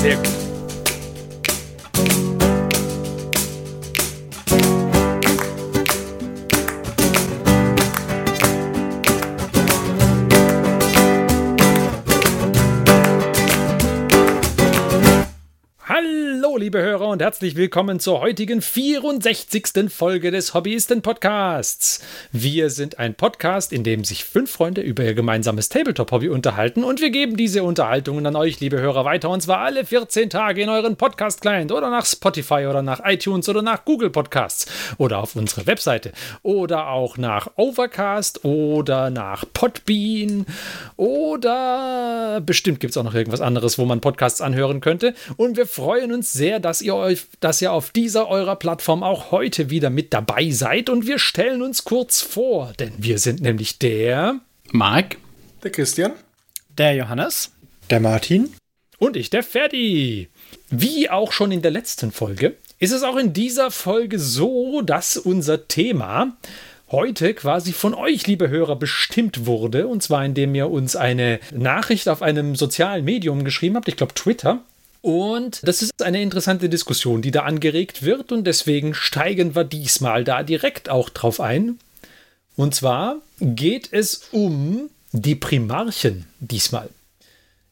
Sehr und herzlich willkommen zur heutigen 64. Folge des Hobbyisten Podcasts. Wir sind ein Podcast, in dem sich fünf Freunde über ihr gemeinsames Tabletop-Hobby unterhalten und wir geben diese Unterhaltungen an euch, liebe Hörer, weiter und zwar alle 14 Tage in euren Podcast-Client oder nach Spotify oder nach iTunes oder nach Google Podcasts oder auf unsere Webseite oder auch nach Overcast oder nach Podbean oder bestimmt gibt es auch noch irgendwas anderes, wo man Podcasts anhören könnte und wir freuen uns sehr, dass ihr euch, dass ihr auf dieser eurer Plattform auch heute wieder mit dabei seid und wir stellen uns kurz vor, denn wir sind nämlich der Marc, Der Christian. Der Johannes. Der Martin. und ich, der Ferdi. Wie auch schon in der letzten Folge ist es auch in dieser Folge so, dass unser Thema heute quasi von euch, liebe Hörer, bestimmt wurde. Und zwar indem ihr uns eine Nachricht auf einem sozialen Medium geschrieben habt, ich glaube Twitter. Und das ist eine interessante Diskussion, die da angeregt wird. Und deswegen steigen wir diesmal da direkt auch drauf ein. Und zwar geht es um die Primarchen diesmal.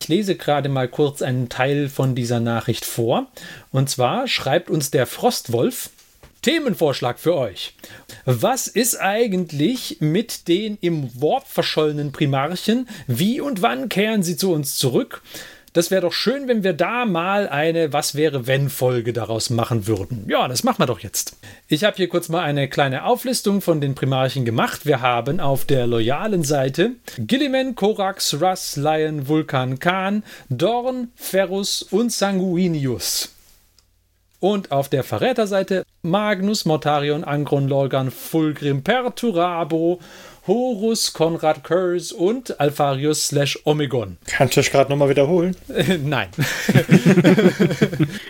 Ich lese gerade mal kurz einen Teil von dieser Nachricht vor. Und zwar schreibt uns der Frostwolf Themenvorschlag für euch. Was ist eigentlich mit den im Warp verschollenen Primarchen? Wie und wann kehren sie zu uns zurück? Das wäre doch schön, wenn wir da mal eine Was wäre wenn Folge daraus machen würden. Ja, das machen wir doch jetzt. Ich habe hier kurz mal eine kleine Auflistung von den Primarchen gemacht. Wir haben auf der loyalen Seite Gilliman, Korax, Russ, Lion, Vulkan, Khan, Dorn, Ferrus und Sanguinius. Und auf der Verräterseite Magnus, Mortarion, Angron, Lorgan, Fulgrim, Perturabo, Horus, Konrad Kurz und Alpharius slash Omegon. Kannst du das gerade nochmal wiederholen? Nein.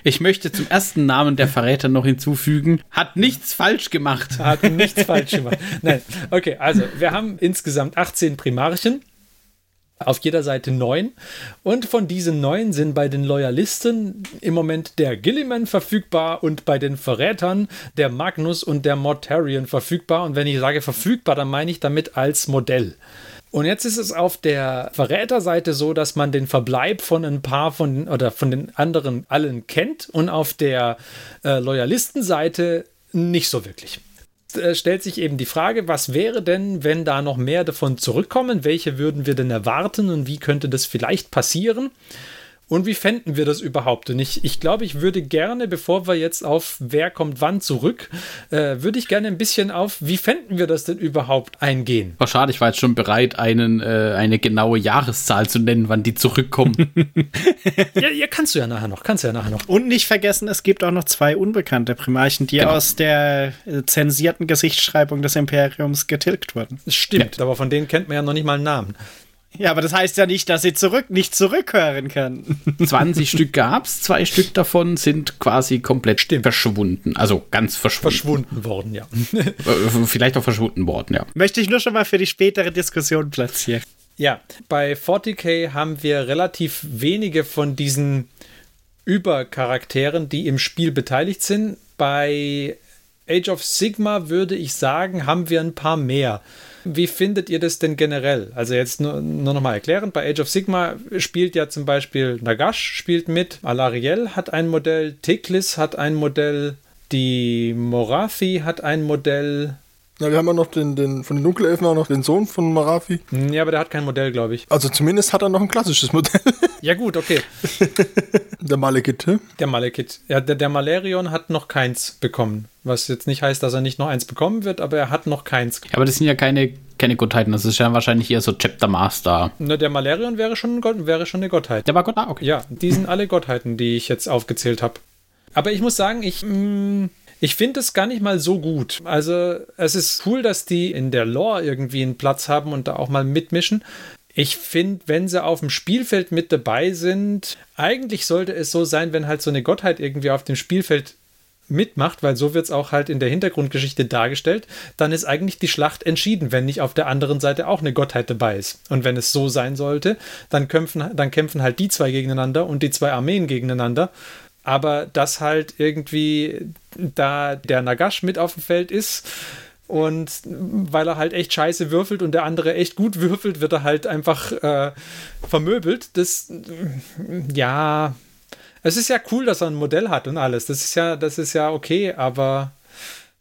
ich möchte zum ersten Namen der Verräter noch hinzufügen, hat nichts falsch gemacht. Hat nichts falsch gemacht. Nein. Okay, also wir haben insgesamt 18 Primarchen. Auf jeder Seite neun. Und von diesen neun sind bei den Loyalisten im Moment der Gilliman verfügbar und bei den Verrätern der Magnus und der Mortarion verfügbar. Und wenn ich sage verfügbar, dann meine ich damit als Modell. Und jetzt ist es auf der Verräterseite so, dass man den Verbleib von ein paar von oder von den anderen allen kennt und auf der äh, Loyalistenseite nicht so wirklich äh, stellt sich eben die Frage, was wäre denn, wenn da noch mehr davon zurückkommen? Welche würden wir denn erwarten und wie könnte das vielleicht passieren? Und wie fänden wir das überhaupt? Und ich, ich glaube, ich würde gerne, bevor wir jetzt auf wer kommt wann zurück, äh, würde ich gerne ein bisschen auf, wie fänden wir das denn überhaupt eingehen? War schade, ich war jetzt schon bereit, einen, äh, eine genaue Jahreszahl zu nennen, wann die zurückkommen. ja, ja, kannst du ja nachher noch, kannst du ja nachher noch. Und nicht vergessen, es gibt auch noch zwei unbekannte Primarchen, die Genau. aus der äh, zensierten Gesichtsschreibung des Imperiums getilgt wurden. Das stimmt, aber von denen kennt man ja noch nicht mal einen Namen. Ja, aber das heißt ja nicht, dass sie zurück nicht zurückhören können. 20 Stück gab's, zwei Stück davon sind quasi komplett verschwunden. Also ganz verschwunden. Verschwunden worden, ja. Äh, Vielleicht auch verschwunden worden, ja. Möchte ich nur schon mal für die spätere Diskussion platzieren. Ja, bei 40k haben wir relativ wenige von diesen Übercharakteren, die im Spiel beteiligt sind. Bei Age of Sigma würde ich sagen, haben wir ein paar mehr. Wie findet ihr das denn generell? Also jetzt nur, nur noch mal erklären. Bei Age of Sigma spielt ja zum Beispiel Nagash spielt mit, Alariel hat ein Modell, Teklis hat ein Modell, die Morathi hat ein Modell. Ja, wir haben ja noch den, den von den Dunkelelfen auch noch den Sohn von Marafi. Hm, Ja, aber der hat kein Modell, glaube ich. Also zumindest hat er noch ein klassisches Modell. Ja gut, okay. der Malekith. hä? Der Malekith. Ja, der, der Malerion hat noch keins bekommen. Was jetzt nicht heißt, dass er nicht noch eins bekommen wird, aber er hat noch keins. Ja, aber das sind ja keine, keine Gottheiten, das ist ja wahrscheinlich eher so Chapter Master. Na, der Malerion wäre schon, ein Gott, wäre schon eine Gottheit. Der war Gott, ah, okay. Ja, die sind alle Gottheiten, die ich jetzt aufgezählt habe. Aber ich muss sagen, ich, mm, ich finde es gar nicht mal so gut. Also, es ist cool, dass die in der Lore irgendwie einen Platz haben und da auch mal mitmischen. Ich finde, wenn sie auf dem Spielfeld mit dabei sind, eigentlich sollte es so sein, wenn halt so eine Gottheit irgendwie auf dem Spielfeld mitmacht, weil so wird es auch halt in der Hintergrundgeschichte dargestellt, dann ist eigentlich die Schlacht entschieden, wenn nicht auf der anderen Seite auch eine Gottheit dabei ist. Und wenn es so sein sollte, dann kämpfen, dann kämpfen halt die zwei gegeneinander und die zwei Armeen gegeneinander. Aber dass halt irgendwie da der Nagash mit auf dem Feld ist, und weil er halt echt scheiße würfelt und der andere echt gut würfelt, wird er halt einfach äh, vermöbelt. Das, ja, es ist ja cool, dass er ein Modell hat und alles. Das ist ja, das ist ja okay, aber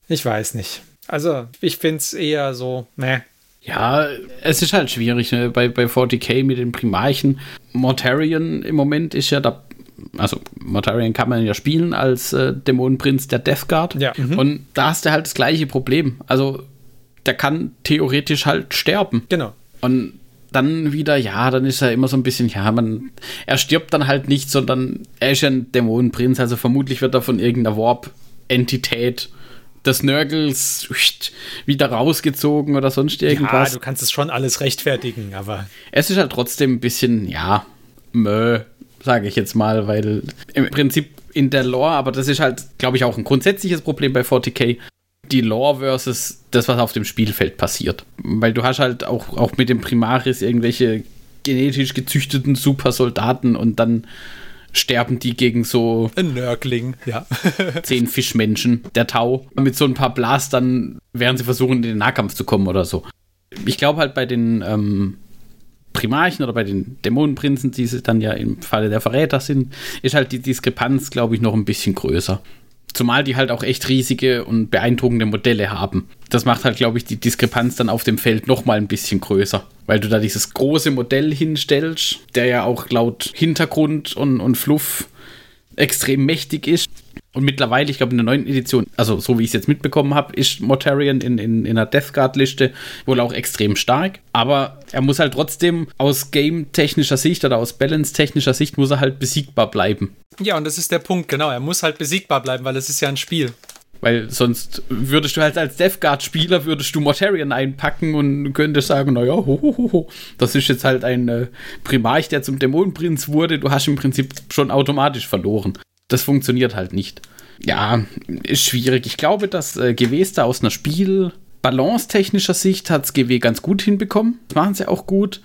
ich weiß nicht. Also, ich finde es eher so, meh. Ja, es ist halt schwierig ne? bei, bei 40k mit den Primarchen. Mortarion im Moment ist ja da also Mortarion kann man ja spielen als äh, Dämonenprinz der Death Guard. Ja. Mhm. Und da hast du halt das gleiche Problem. Also der kann theoretisch halt sterben. Genau. Und dann wieder, ja, dann ist er immer so ein bisschen, ja, man, er stirbt dann halt nicht, sondern er ist ja ein Dämonenprinz, also vermutlich wird er von irgendeiner Warp-Entität des Nörgels wieder rausgezogen oder sonst irgendwas. Ja, du kannst es schon alles rechtfertigen, aber. Es ist halt trotzdem ein bisschen, ja, mö, sage ich jetzt mal, weil im Prinzip in der Lore, aber das ist halt, glaube ich, auch ein grundsätzliches Problem bei 40k, die Lore versus das, was auf dem Spielfeld passiert. Weil du hast halt auch, auch mit dem Primaris irgendwelche genetisch gezüchteten Supersoldaten und dann sterben die gegen so ein Nörgling, ja. zehn Fischmenschen, der Tau. Mit so ein paar Blastern werden sie versuchen, in den Nahkampf zu kommen oder so. Ich glaube halt bei den ähm, Primarchen oder bei den Dämonenprinzen, die sie dann ja im Falle der Verräter sind, ist halt die Diskrepanz, glaube ich, noch ein bisschen größer. Zumal die halt auch echt riesige und beeindruckende Modelle haben. Das macht halt, glaube ich, die Diskrepanz dann auf dem Feld noch mal ein bisschen größer. Weil du da dieses große Modell hinstellst, der ja auch laut Hintergrund und, und Fluff extrem mächtig ist. Und mittlerweile, ich glaube in der neunten Edition, also so wie ich es jetzt mitbekommen habe, ist Mortarion in, in, in der Death Guard-Liste wohl auch extrem stark. Aber er muss halt trotzdem aus game-technischer Sicht oder aus balance-technischer Sicht muss er halt besiegbar bleiben. Ja, und das ist der Punkt, genau. Er muss halt besiegbar bleiben, weil es ist ja ein Spiel. Weil sonst würdest du halt als Death Guard-Spieler würdest du Mortarion einpacken und könntest sagen, naja, ho, ho, ho, das ist jetzt halt ein äh, Primarch, der zum Dämonenprinz wurde. Du hast im Prinzip schon automatisch verloren. Das funktioniert halt nicht. Ja, ist schwierig. Ich glaube, dass äh, Gewesta aus einer Spiel-Balance-technischer Sicht hat es GW ganz gut hinbekommen. Das machen sie auch gut.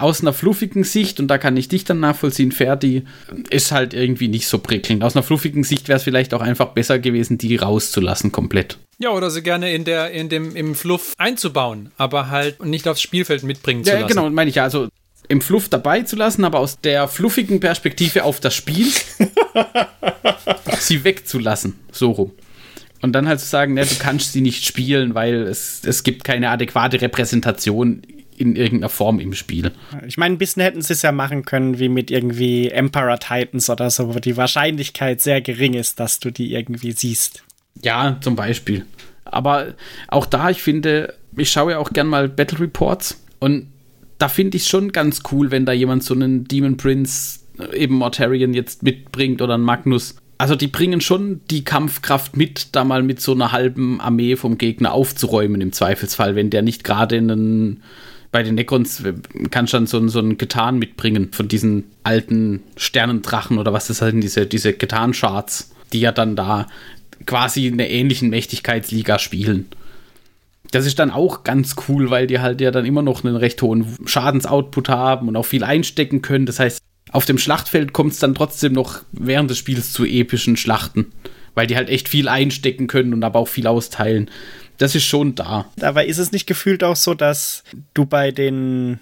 Aus einer fluffigen Sicht, und da kann ich dich dann nachvollziehen, Ferdi, ist halt irgendwie nicht so prickelnd. Aus einer fluffigen Sicht wäre es vielleicht auch einfach besser gewesen, die rauszulassen komplett. Ja, oder sie gerne in der, in dem, im Fluff einzubauen, aber halt nicht aufs Spielfeld mitbringen ja, zu lassen. Ja, genau, meine ich ja. Also im Fluff dabei zu lassen, aber aus der fluffigen Perspektive auf das Spiel sie wegzulassen. So rum. Und dann halt zu sagen, ne, du kannst sie nicht spielen, weil es, es gibt keine adäquate Repräsentation in irgendeiner Form im Spiel. Ich meine, ein bisschen hätten sie es ja machen können, wie mit irgendwie Emperor Titans oder so, wo die Wahrscheinlichkeit sehr gering ist, dass du die irgendwie siehst. Ja, zum Beispiel. Aber auch da, ich finde, ich schaue ja auch gern mal Battle Reports und da finde ich schon ganz cool, wenn da jemand so einen Demon Prince, äh, eben Mortarion jetzt mitbringt oder einen Magnus. Also die bringen schon die Kampfkraft mit, da mal mit so einer halben Armee vom Gegner aufzuräumen im Zweifelsfall, wenn der nicht gerade einen bei den Necrons kannst du dann so, so ein Getan mitbringen von diesen alten Sternendrachen oder was das halt, diese, diese Getan-Charts, die ja dann da quasi in der ähnlichen Mächtigkeitsliga spielen. Das ist dann auch ganz cool, weil die halt ja dann immer noch einen recht hohen Schadensoutput haben und auch viel einstecken können. Das heißt, auf dem Schlachtfeld kommt es dann trotzdem noch während des Spiels zu epischen Schlachten, weil die halt echt viel einstecken können und aber auch viel austeilen. Das ist schon da. Aber ist es nicht gefühlt auch so, dass du bei den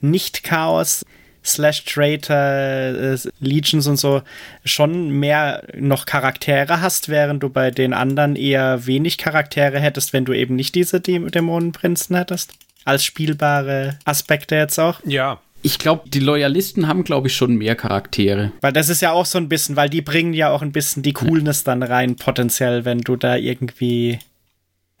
Nicht-Chaos Slash Traitor, äh, Legions und so schon mehr noch Charaktere hast, während du bei den anderen eher wenig Charaktere hättest, wenn du eben nicht diese Dä Dämonenprinzen hättest? Als spielbare Aspekte jetzt auch? Ja. Ich glaube, die Loyalisten haben, glaube ich, schon mehr Charaktere. Weil das ist ja auch so ein bisschen, weil die bringen ja auch ein bisschen die Coolness dann rein, potenziell, wenn du da irgendwie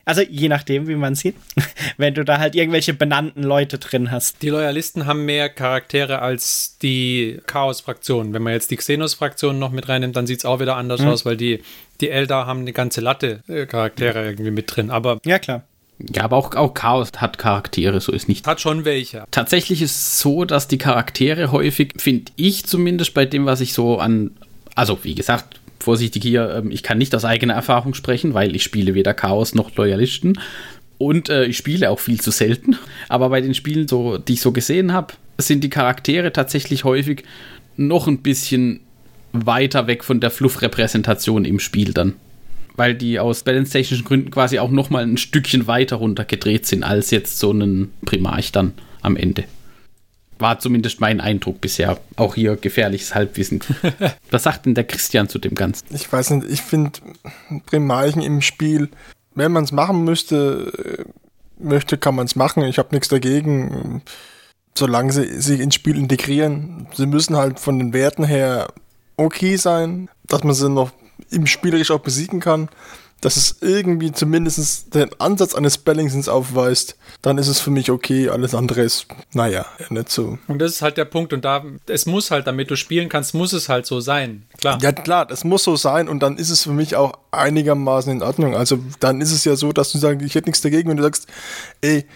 also je nachdem, wie man sieht. Wenn du da halt irgendwelche benannten Leute drin hast. Die Loyalisten haben mehr Charaktere als die Chaos-Fraktion. Wenn man jetzt die Xenos-Fraktion noch mit reinnimmt, dann sieht es auch wieder anders mhm. aus, weil die, die Eldar haben eine ganze Latte äh, Charaktere irgendwie mit drin. Aber ja, klar. Ja, aber auch, auch Chaos hat Charaktere, so ist nicht. Hat schon welche. Tatsächlich ist es so, dass die Charaktere häufig, finde ich zumindest bei dem, was ich so an, also wie gesagt, vorsichtig hier, ähm, ich kann nicht aus eigener Erfahrung sprechen, weil ich spiele weder Chaos noch Loyalisten. Und äh, ich spiele auch viel zu selten. Aber bei den Spielen, so, die ich so gesehen habe, sind die Charaktere tatsächlich häufig noch ein bisschen weiter weg von der Fluff-Repräsentation im Spiel dann. Weil die aus balance-technischen Gründen quasi auch noch mal ein Stückchen weiter runtergedreht sind als jetzt so ein Primarch dann am Ende. War zumindest mein Eindruck bisher. Auch hier gefährliches Halbwissen. Was sagt denn der Christian zu dem Ganzen? Ich weiß nicht, ich finde Primarchen im Spiel, wenn man es machen müsste, äh, möchte, kann man es machen. Ich habe nichts dagegen, solange sie sich ins Spiel integrieren. Sie müssen halt von den Werten her okay sein, dass man sie noch im Spielerisch auch besiegen kann dass es irgendwie zumindest den Ansatz eines Balancings aufweist, dann ist es für mich okay. Alles andere ist, naja, nicht so. Und das ist halt der Punkt. Und da, es muss halt, damit du spielen kannst, muss es halt so sein. Klar. Ja, klar, das muss so sein. Und dann ist es für mich auch einigermaßen in Ordnung. Also dann ist es ja so, dass du sagst, ich hätte nichts dagegen, wenn du sagst, ey,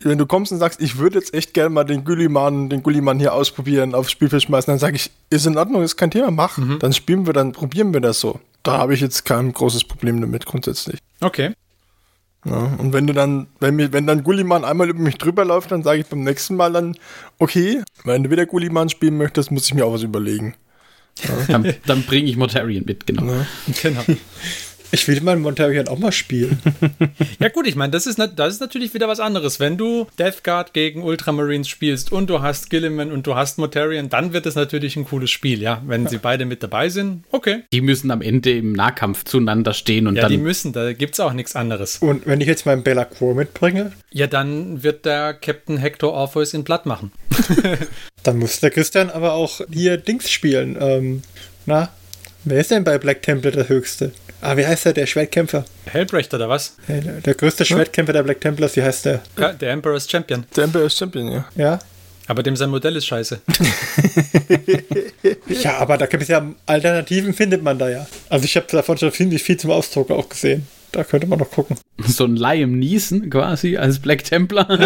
wenn du kommst und sagst, ich würde jetzt echt gerne mal den Gulliman, den Gulliman hier ausprobieren, aufs Spielfeld schmeißen, dann sage ich, ist in Ordnung, ist kein Thema, mach. Mhm. Dann spielen wir, dann probieren wir das so da habe ich jetzt kein großes Problem damit grundsätzlich. Okay. Ja, und wenn du dann, wenn, mir, wenn dann Gulliman einmal über mich drüber läuft, dann sage ich beim nächsten Mal dann, okay, wenn du wieder Gulliman spielen möchtest, muss ich mir auch was überlegen. Ja. dann, dann bringe ich Mortarion mit, genau. Ja. Genau. Ich will meinen Montarian auch mal spielen. ja, gut, ich meine, das ist, das ist natürlich wieder was anderes. Wenn du Death Guard gegen Ultramarines spielst und du hast Gilliman und du hast Mortarian, dann wird es natürlich ein cooles Spiel, ja. Wenn ja. sie beide mit dabei sind, okay. Die müssen am Ende im Nahkampf zueinander stehen und ja, dann. Ja, die müssen, da gibt es auch nichts anderes. Und wenn ich jetzt meinen Bellacore mitbringe? Ja, dann wird der Captain Hector Orpheus in Blatt machen. dann muss der Christian aber auch hier Dings spielen. Ähm, na, wer ist denn bei Black Temple der Höchste? Ah, wie heißt der, der Schwertkämpfer? Hellbrecht oder was? Der, der größte Schwertkämpfer der Black Templars, wie heißt der? Ja, der Emperor's Champion. Der Emperor's Champion, ja. Ja. Aber dem sein Modell ist scheiße. ja, aber da gibt es ja Alternativen, findet man da ja. Also ich habe davon schon ziemlich viel zum Ausdruck auch gesehen. Da könnte man noch gucken. So ein Liam Neeson quasi als Black Templar.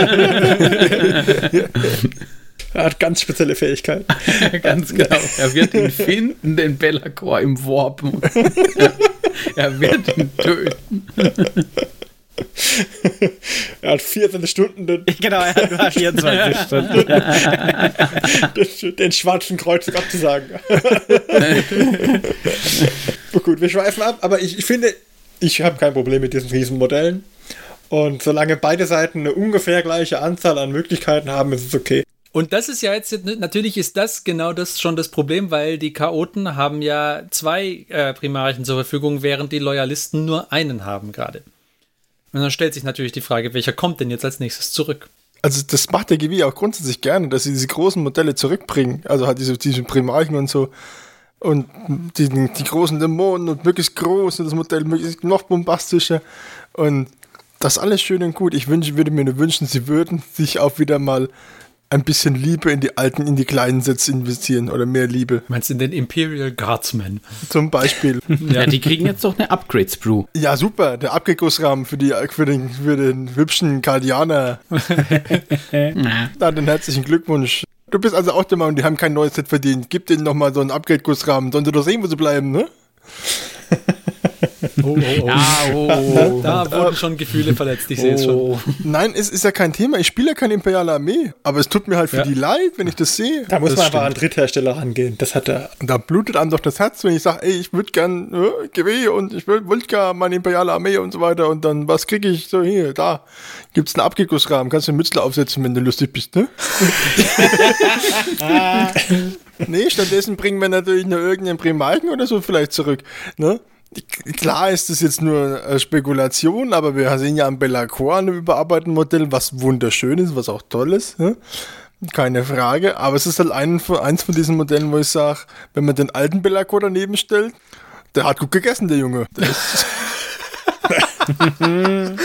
Er hat ganz spezielle Fähigkeiten. ganz genau. Er wird ihn finden, den Bellacore im Warp. er wird ihn töten. er hat 24 Stunden. Den genau, er hat 24 Stunden. den, den schwarzen Kreuz abzusagen. Gut, wir schweifen ab, aber ich, ich finde, ich habe kein Problem mit diesen Riesenmodellen. Und solange beide Seiten eine ungefähr gleiche Anzahl an Möglichkeiten haben, ist es okay. Und das ist ja jetzt, natürlich ist das genau das schon das Problem, weil die Chaoten haben ja zwei äh, Primarchen zur Verfügung, während die Loyalisten nur einen haben gerade. Und dann stellt sich natürlich die Frage, welcher kommt denn jetzt als nächstes zurück? Also das macht der GW auch grundsätzlich gerne, dass sie diese großen Modelle zurückbringen. Also halt diese, diese Primarchen und so. Und die, die großen Dämonen und möglichst groß und das Modell möglichst noch bombastischer. Und das alles schön und gut. Ich wünsche, würde mir nur wünschen, sie würden sich auch wieder mal ein bisschen Liebe in die alten, in die kleinen Sätze investieren oder mehr Liebe. Meinst du in den Imperial Guardsmen? Zum Beispiel. ja, die kriegen jetzt doch eine Upgrade-Sprue. Ja, super. Der Upgrade-Gussrahmen für, für, den, für den hübschen Kardianer. Na, dann herzlichen Glückwunsch. Du bist also auch der Mann, die haben kein neues Set verdient. Gib denen nochmal so einen Upgrade-Gussrahmen. Sollen sie doch sehen, wo sie bleiben, ne? Oh, oh, oh. Ja, oh. Da, da wurden schon Gefühle verletzt, ich sehe es schon. Oh. Nein, es ist ja kein Thema. Ich spiele ja keine imperiale Armee. Aber es tut mir halt für ja. die leid, wenn ich das sehe. Da muss das man stimmt. aber an Dritthersteller rangehen. Das hat er. Da blutet einem doch das Herz, wenn ich sage, ey, ich würde gern äh, GW und ich wollte gar meine imperiale Armee und so weiter. Und dann, was kriege ich so hier, da? Gibt es einen Abgegussrahmen? Kannst du einen Mützler aufsetzen, wenn du lustig bist, ne? nee, stattdessen bringen wir natürlich nur irgendeinen Primarchen oder so vielleicht zurück, ne? Klar ist das jetzt nur äh, Spekulation, aber wir sehen ja am Bellacore ein überarbeitetes Modell, was wunderschön ist, was auch toll ist. Ne? Keine Frage. Aber es ist halt ein, eins von diesen Modellen, wo ich sage, wenn man den alten Bellacore daneben stellt, der hat gut gegessen, der Junge. Der ist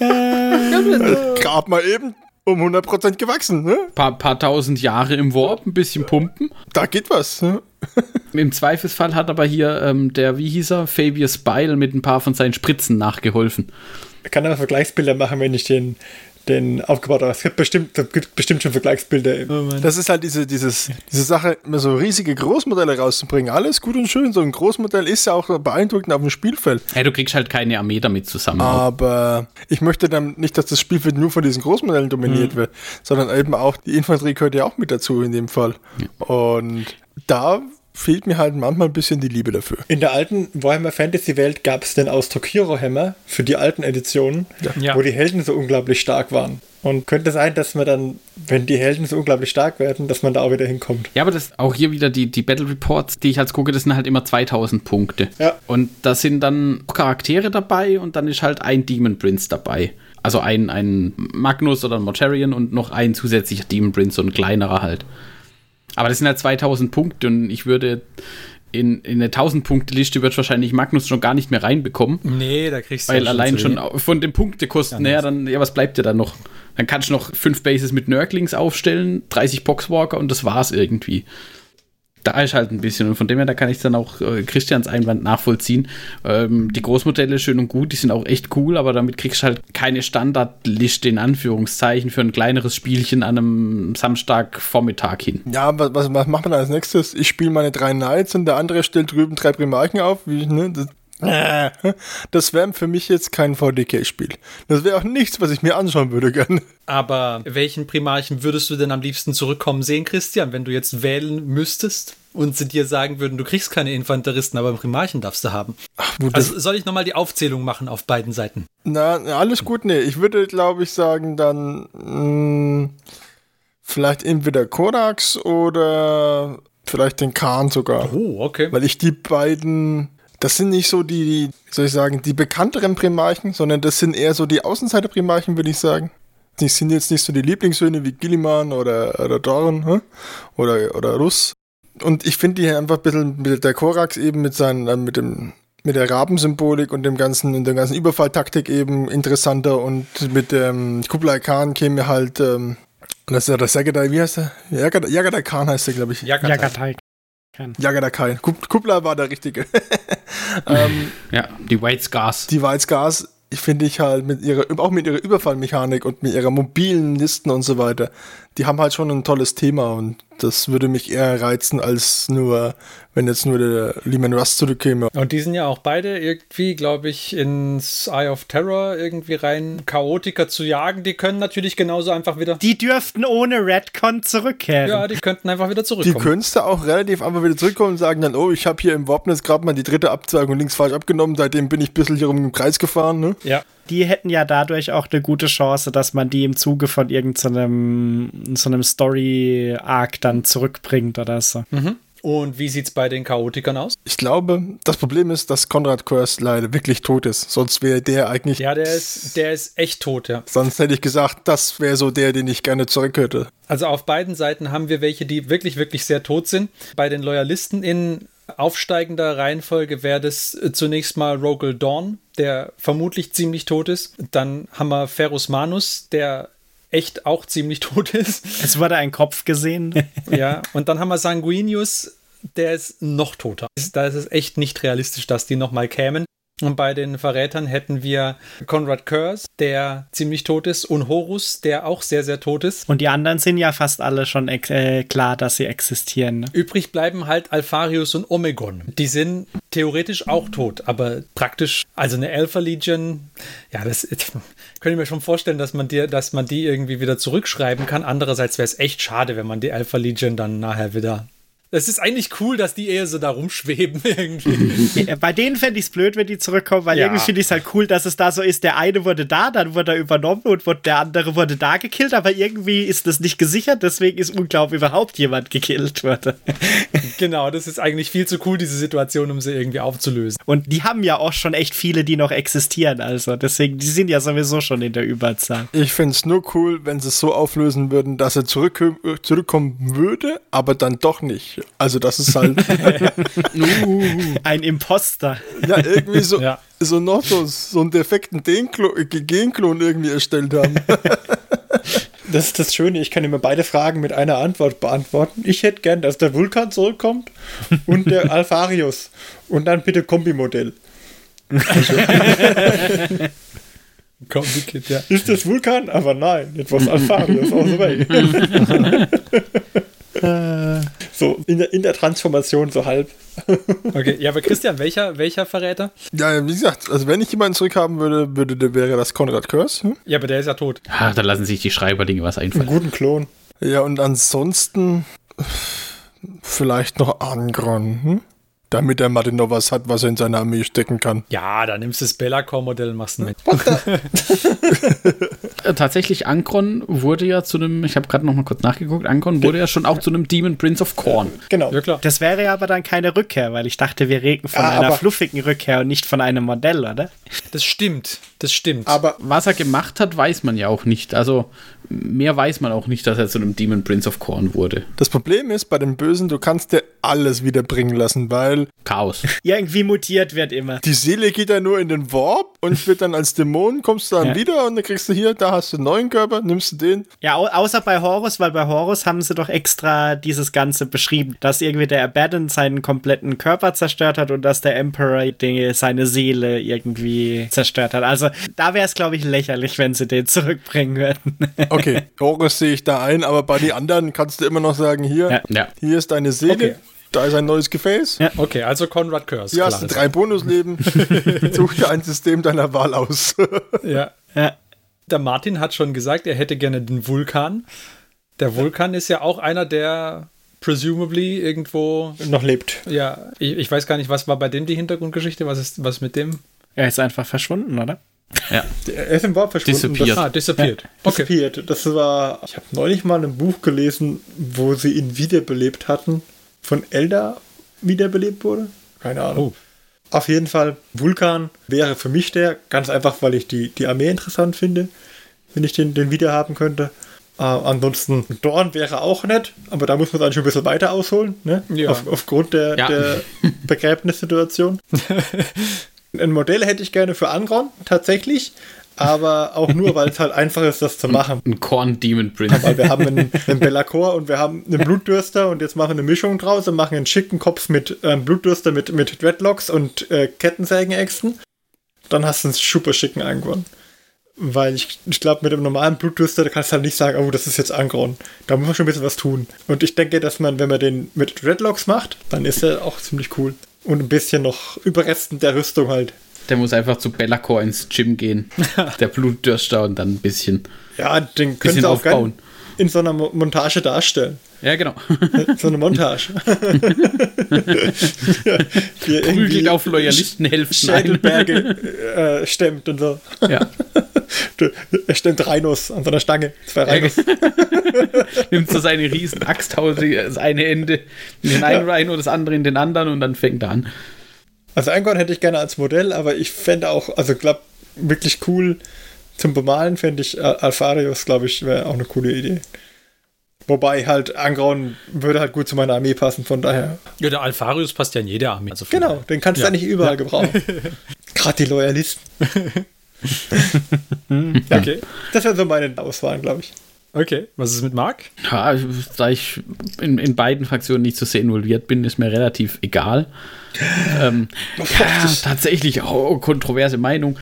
Grab mal eben um 100% gewachsen. Ne? Paar, paar tausend Jahre im Warp, ein bisschen pumpen. Da geht was. Ne? Im Zweifelsfall hat aber hier ähm, der, wie hieß er, Fabius Beil mit ein paar von seinen Spritzen nachgeholfen. Ich kann aber Vergleichsbilder machen, wenn ich den, den aufgebaut hat. Es gibt bestimmt, es gibt bestimmt schon Vergleichsbilder. Das ist halt diese, dieses, diese Sache, immer so riesige Großmodelle rauszubringen. Alles gut und schön. So ein Großmodell ist ja auch beeindruckend auf dem Spielfeld. Hey, du kriegst halt keine Armee damit zusammen. Aber ich möchte dann nicht, dass das Spielfeld nur von diesen Großmodellen dominiert wird, sondern eben auch die Infanterie gehört ja auch mit dazu in dem Fall. Und da fehlt mir halt manchmal ein bisschen die Liebe dafür. In der alten Warhammer Fantasy Welt gab es den Ausdruck Hero Hammer für die alten Editionen, Ja. wo die Helden so unglaublich stark waren. Und könnte sein, dass man dann, wenn die Helden so unglaublich stark werden, dass man da auch wieder hinkommt. Ja, aber das auch hier wieder die, die Battle Reports, die ich als gucke, das sind halt immer 2000 Punkte. Ja. Und da sind dann Charaktere dabei und dann ist halt ein Demon Prince dabei. Also ein, ein Magnus oder ein Mortarion und noch ein zusätzlicher Demon Prince, so ein kleinerer halt. Aber das sind halt 2000 Punkte und ich würde in, in eine 1000-Punkte-Liste wird wahrscheinlich Magnus schon gar nicht mehr reinbekommen. Nee, da kriegst du Weil ja allein schon von den Punktekosten her, dann, ja, was bleibt dir dann noch? Dann kannst du noch fünf Bases mit Nurglings aufstellen, 30 Boxwalker und das war's irgendwie. Da ist halt ein bisschen und von dem her, da kann ich dann auch äh, Christians Einwand nachvollziehen. Ähm, die Großmodelle schön und gut, die sind auch echt cool, aber damit kriegst du halt keine Standardliste in Anführungszeichen für ein kleineres Spielchen an einem Samstagvormittag hin. Ja, was, was, macht man als nächstes? Ich spiele meine drei Knights und der andere stellt drüben drei Primarchen auf. Wie, ne? Das, das wäre für mich jetzt kein VDK-Spiel. Das wäre auch nichts, was ich mir anschauen würde gerne. Aber welchen Primarchen würdest du denn am liebsten zurückkommen sehen, Christian, wenn du jetzt wählen müsstest und sie dir sagen würden, du kriegst keine Infanteristen, aber einen Primarchen darfst du haben? Gut, das- Also soll ich nochmal die Aufzählung machen auf beiden Seiten? Na, na, alles gut, nee. Ich würde, glaube ich, sagen, dann mh, vielleicht entweder Korax oder vielleicht den Khan sogar. Oh, okay. Weil ich die beiden, das sind nicht so die, die, wie soll ich sagen, die bekannteren Primarchen, sondern das sind eher so die Außenseiter-Primarchen, würde ich sagen. Die sind jetzt nicht so die Lieblingssöhne wie Gilliman oder, oder Dorn hä? oder, oder Russ. Und ich finde die einfach ein bisschen mit der Korax eben mit seinen, äh, mit dem, mit der Rabensymbolik und dem ganzen, und der ganzen Überfalltaktik eben interessanter und mit dem Kublai Khan käme halt, ähm, das ist ja der Sagadai, wie heißt der? Jagadai Jagadai Khan heißt der, glaube ich. Jagatai. Jagatai. Jagatai. Kub- Kublai war der Richtige. ähm, Ja, die White Scars. die Weizgas, ich finde ich halt mit ihrer, auch mit ihrer Überfallmechanik und mit ihrer mobilen Listen und so weiter, die haben halt schon ein tolles Thema und das würde mich eher reizen als nur, wenn jetzt nur der Lehman Rust zurückkäme. Und die sind ja auch beide irgendwie, glaube ich, ins Eye of Terror irgendwie rein Chaotiker zu jagen. Die können natürlich genauso einfach wieder. Die dürften ohne Redcon zurückkehren. Ja, die könnten einfach wieder Die zurückkommen. könntest du auch relativ einfach wieder zurückkommen und sagen dann, oh, ich habe hier im Wapnes gerade mal die dritte Abzweigung links falsch abgenommen, seitdem bin ich ein bisschen hier rum im Kreis gefahren, ne? ja. Die hätten ja dadurch auch eine gute Chance, dass man die im Zuge von irgendeinem so einem Story-Arc dann zurückbringt oder so. Und wie sieht's bei den Chaotikern aus? Ich glaube, das Problem ist, dass Konrad Curse leider wirklich tot ist. Sonst wäre der eigentlich. Ja, der ist, der ist echt tot, ja. Sonst hätte ich gesagt, das wäre so der, den ich gerne zurück hätte. Also auf beiden Seiten haben wir welche, die wirklich, wirklich sehr tot sind. Bei den Loyalisten in aufsteigender Reihenfolge wäre das äh, zunächst mal Rogel Dawn, der vermutlich ziemlich tot ist. Dann haben wir Ferus Manus, der echt auch ziemlich tot ist. Es wurde ein Kopf gesehen. Ja, und dann haben wir Sanguinius, der ist noch toter. Da ist es echt nicht realistisch, dass die nochmal kämen. Und bei den Verrätern hätten wir Conrad Curse, der ziemlich tot ist, und Horus, der auch sehr, sehr tot ist. Und die anderen sind ja fast alle schon äh, klar, dass sie existieren. Ne? Übrig bleiben halt Alpharius und Omegon. Die sind theoretisch auch tot, aber praktisch, also eine Alpha Legion, ja, das könnte ich mir schon vorstellen, dass man, die, dass man die irgendwie wieder zurückschreiben kann. Andererseits wäre es echt schade, wenn man die Alpha Legion dann nachher wieder. Es ist eigentlich cool, dass die eher so da rumschweben irgendwie. Äh, Bei denen fände ich es blöd, wenn die zurückkommen, weil Ja. irgendwie finde ich es halt cool, dass es da so ist, der eine wurde da, dann wurde er übernommen und wurde, der andere wurde da gekillt, aber irgendwie ist das nicht gesichert, deswegen ist ob überhaupt jemand gekillt wurde. genau, das ist eigentlich viel zu cool, diese Situation, um sie irgendwie aufzulösen. Und die haben ja auch schon echt viele, die noch existieren, also deswegen, die sind ja sowieso schon in der Überzahl. Ich fände es nur cool, wenn sie es so auflösen würden, dass er zurück, zurückkommen würde, aber dann doch nicht. Also das ist halt Ein Imposter. ja irgendwie so, Ja. so noch so, so einen defekten Genklon irgendwie erstellt haben. Das ist das Schöne, ich kann immer beide Fragen mit einer Antwort beantworten. Ich hätte gern, dass der Vulkan zurückkommt und der Alpharius. Und dann bitte Kombimodell. Kombi-Kit, ja. Ist das Vulkan? Aber nein, it was Alpharius all the way. So, in der, in der Transformation so halb. Okay, ja, aber Christian, welcher, welcher Verräter? Ja, wie gesagt, also wenn ich jemanden zurückhaben würde, würde der wäre das Konrad Curse. Hm? Ja, aber der ist ja tot. Ah, da lassen sich die Schreiberlinge was Einen einfallen. guten Klon. Ja, und ansonsten vielleicht noch Angron, hm? damit der Martin noch was hat, was er in seine Armee stecken kann. Ja, dann nimmst du das Bellacore-Modell und machst mit. Äh, Tatsächlich, Ankron wurde ja zu einem, ich habe gerade noch mal kurz nachgeguckt, Ankron wurde ja schon auch zu einem Demon Prince of Korn. Genau. Ja, klar. Das wäre ja aber dann keine Rückkehr, weil ich dachte, wir reden von Ja, einer aber- fluffigen Rückkehr und nicht von einem Modell, oder? Das stimmt. Das stimmt. Aber Was er gemacht hat, weiß man ja auch nicht. Also mehr weiß man auch nicht, dass er zu einem Demon Prince of Korn wurde. Das Problem ist bei dem Bösen, du kannst dir alles wieder bringen lassen, weil Chaos. Irgendwie mutiert wird immer. die Seele geht ja nur in den Warp und wird dann als Dämon, kommst du dann Ja. wieder und dann kriegst du hier, da hast du einen neuen Körper, nimmst du den. Ja, au außer bei Horus, weil bei Horus haben sie doch extra dieses Ganze beschrieben, dass irgendwie der Abaddon seinen kompletten Körper zerstört hat und dass der Emperor die, seine Seele irgendwie zerstört hat. Also da wäre es, glaube ich, lächerlich, wenn sie den zurückbringen würden. Okay, Horus sehe ich da ein, aber bei den anderen kannst du immer noch sagen, hier, Ja. Ja. hier ist deine Seele, Okay. da ist ein neues Gefäß. Ja. okay, also Conrad Curse. Hier hast du drei Bonusleben. Such dir ein System deiner Wahl aus. Ja. ja. Der Martin hat schon gesagt, er hätte gerne den Vulkan. Der Vulkan ist ja auch einer, der presumably irgendwo. noch lebt. Ja, ich, ich weiß gar nicht, was war bei dem die Hintergrundgeschichte? Was ist was mit dem? Er ist einfach verschwunden, oder? Ja. Er ist im Warp verschwunden. Disappeared. Ah, disappeared. Das, Okay. disappeared. das war, ich habe neulich mal ein Buch gelesen, wo sie ihn wiederbelebt hatten. Von Elda wiederbelebt wurde. Keine Ahnung. Oh. Auf jeden Fall, Vulkan wäre für mich der, ganz einfach, weil ich die, die Armee interessant finde, wenn ich den, den wieder haben könnte. Äh, ansonsten, Dorn wäre auch nett, aber da muss man dann schon ein bisschen weiter ausholen, ne? Ja. Auf, aufgrund der, Ja. der Begräbnissituation. Ein Modell hätte ich gerne für Angron, tatsächlich, aber auch nur, weil es halt einfach ist, das zu machen. Ein Korn Demon Prince. Weil wir haben einen, einen Bellacor und wir haben einen Blutdürster und jetzt machen wir eine Mischung draus und machen einen schicken Kopf mit ähm, Blutdürster mit, mit Dreadlocks und äh, Kettensägenäxten. Dann hast du einen super schicken Angron. Weil ich, ich glaube, mit dem normalen Blutdürster, da kannst du halt nicht sagen, oh, das ist jetzt Angron. Da muss man schon ein bisschen was tun. Und ich denke, dass man, wenn man den mit Dreadlocks macht, dann ist er auch ziemlich cool. Und ein bisschen noch Überresten der Rüstung halt. Der muss einfach zu Bellacore ins Gym gehen. Der Blutdürster und dann ein bisschen. Ja, den können sie auch aufbauen. in so einer Mo Montage darstellen. Ja, genau. So eine Montage. Irgendwie Prügelt auf Loyalistenhälften ein. Schädelberge äh, stemmt und so. Ja. Er stemmt Rhinos an so einer Stange. Zwei Rhinos. Nimmt so seine riesen Axt, haut sie das eine Ende in den einen Rhino, das andere in den anderen und dann fängt er an. Also Angron hätte ich gerne als Modell, aber ich fände auch, also glaube wirklich cool zum Bemalen fände ich Al- Alpharius, glaube ich, wäre auch eine coole Idee. Wobei halt Angron würde halt gut zu meiner Armee passen, von daher. Ja, der Alpharius passt ja in jede Armee. Also Genau, den kannst du Ja. ja nicht überall gebrauchen. Gerade die Loyalisten. daher. Okay. Das wären so meine Auswahlen, glaube ich. Okay. Was ist mit Marc? Ja, da ich in, in beiden Fraktionen nicht so sehr involviert bin, ist mir relativ egal. ähm, ja, tatsächlich auch kontroverse Meinung.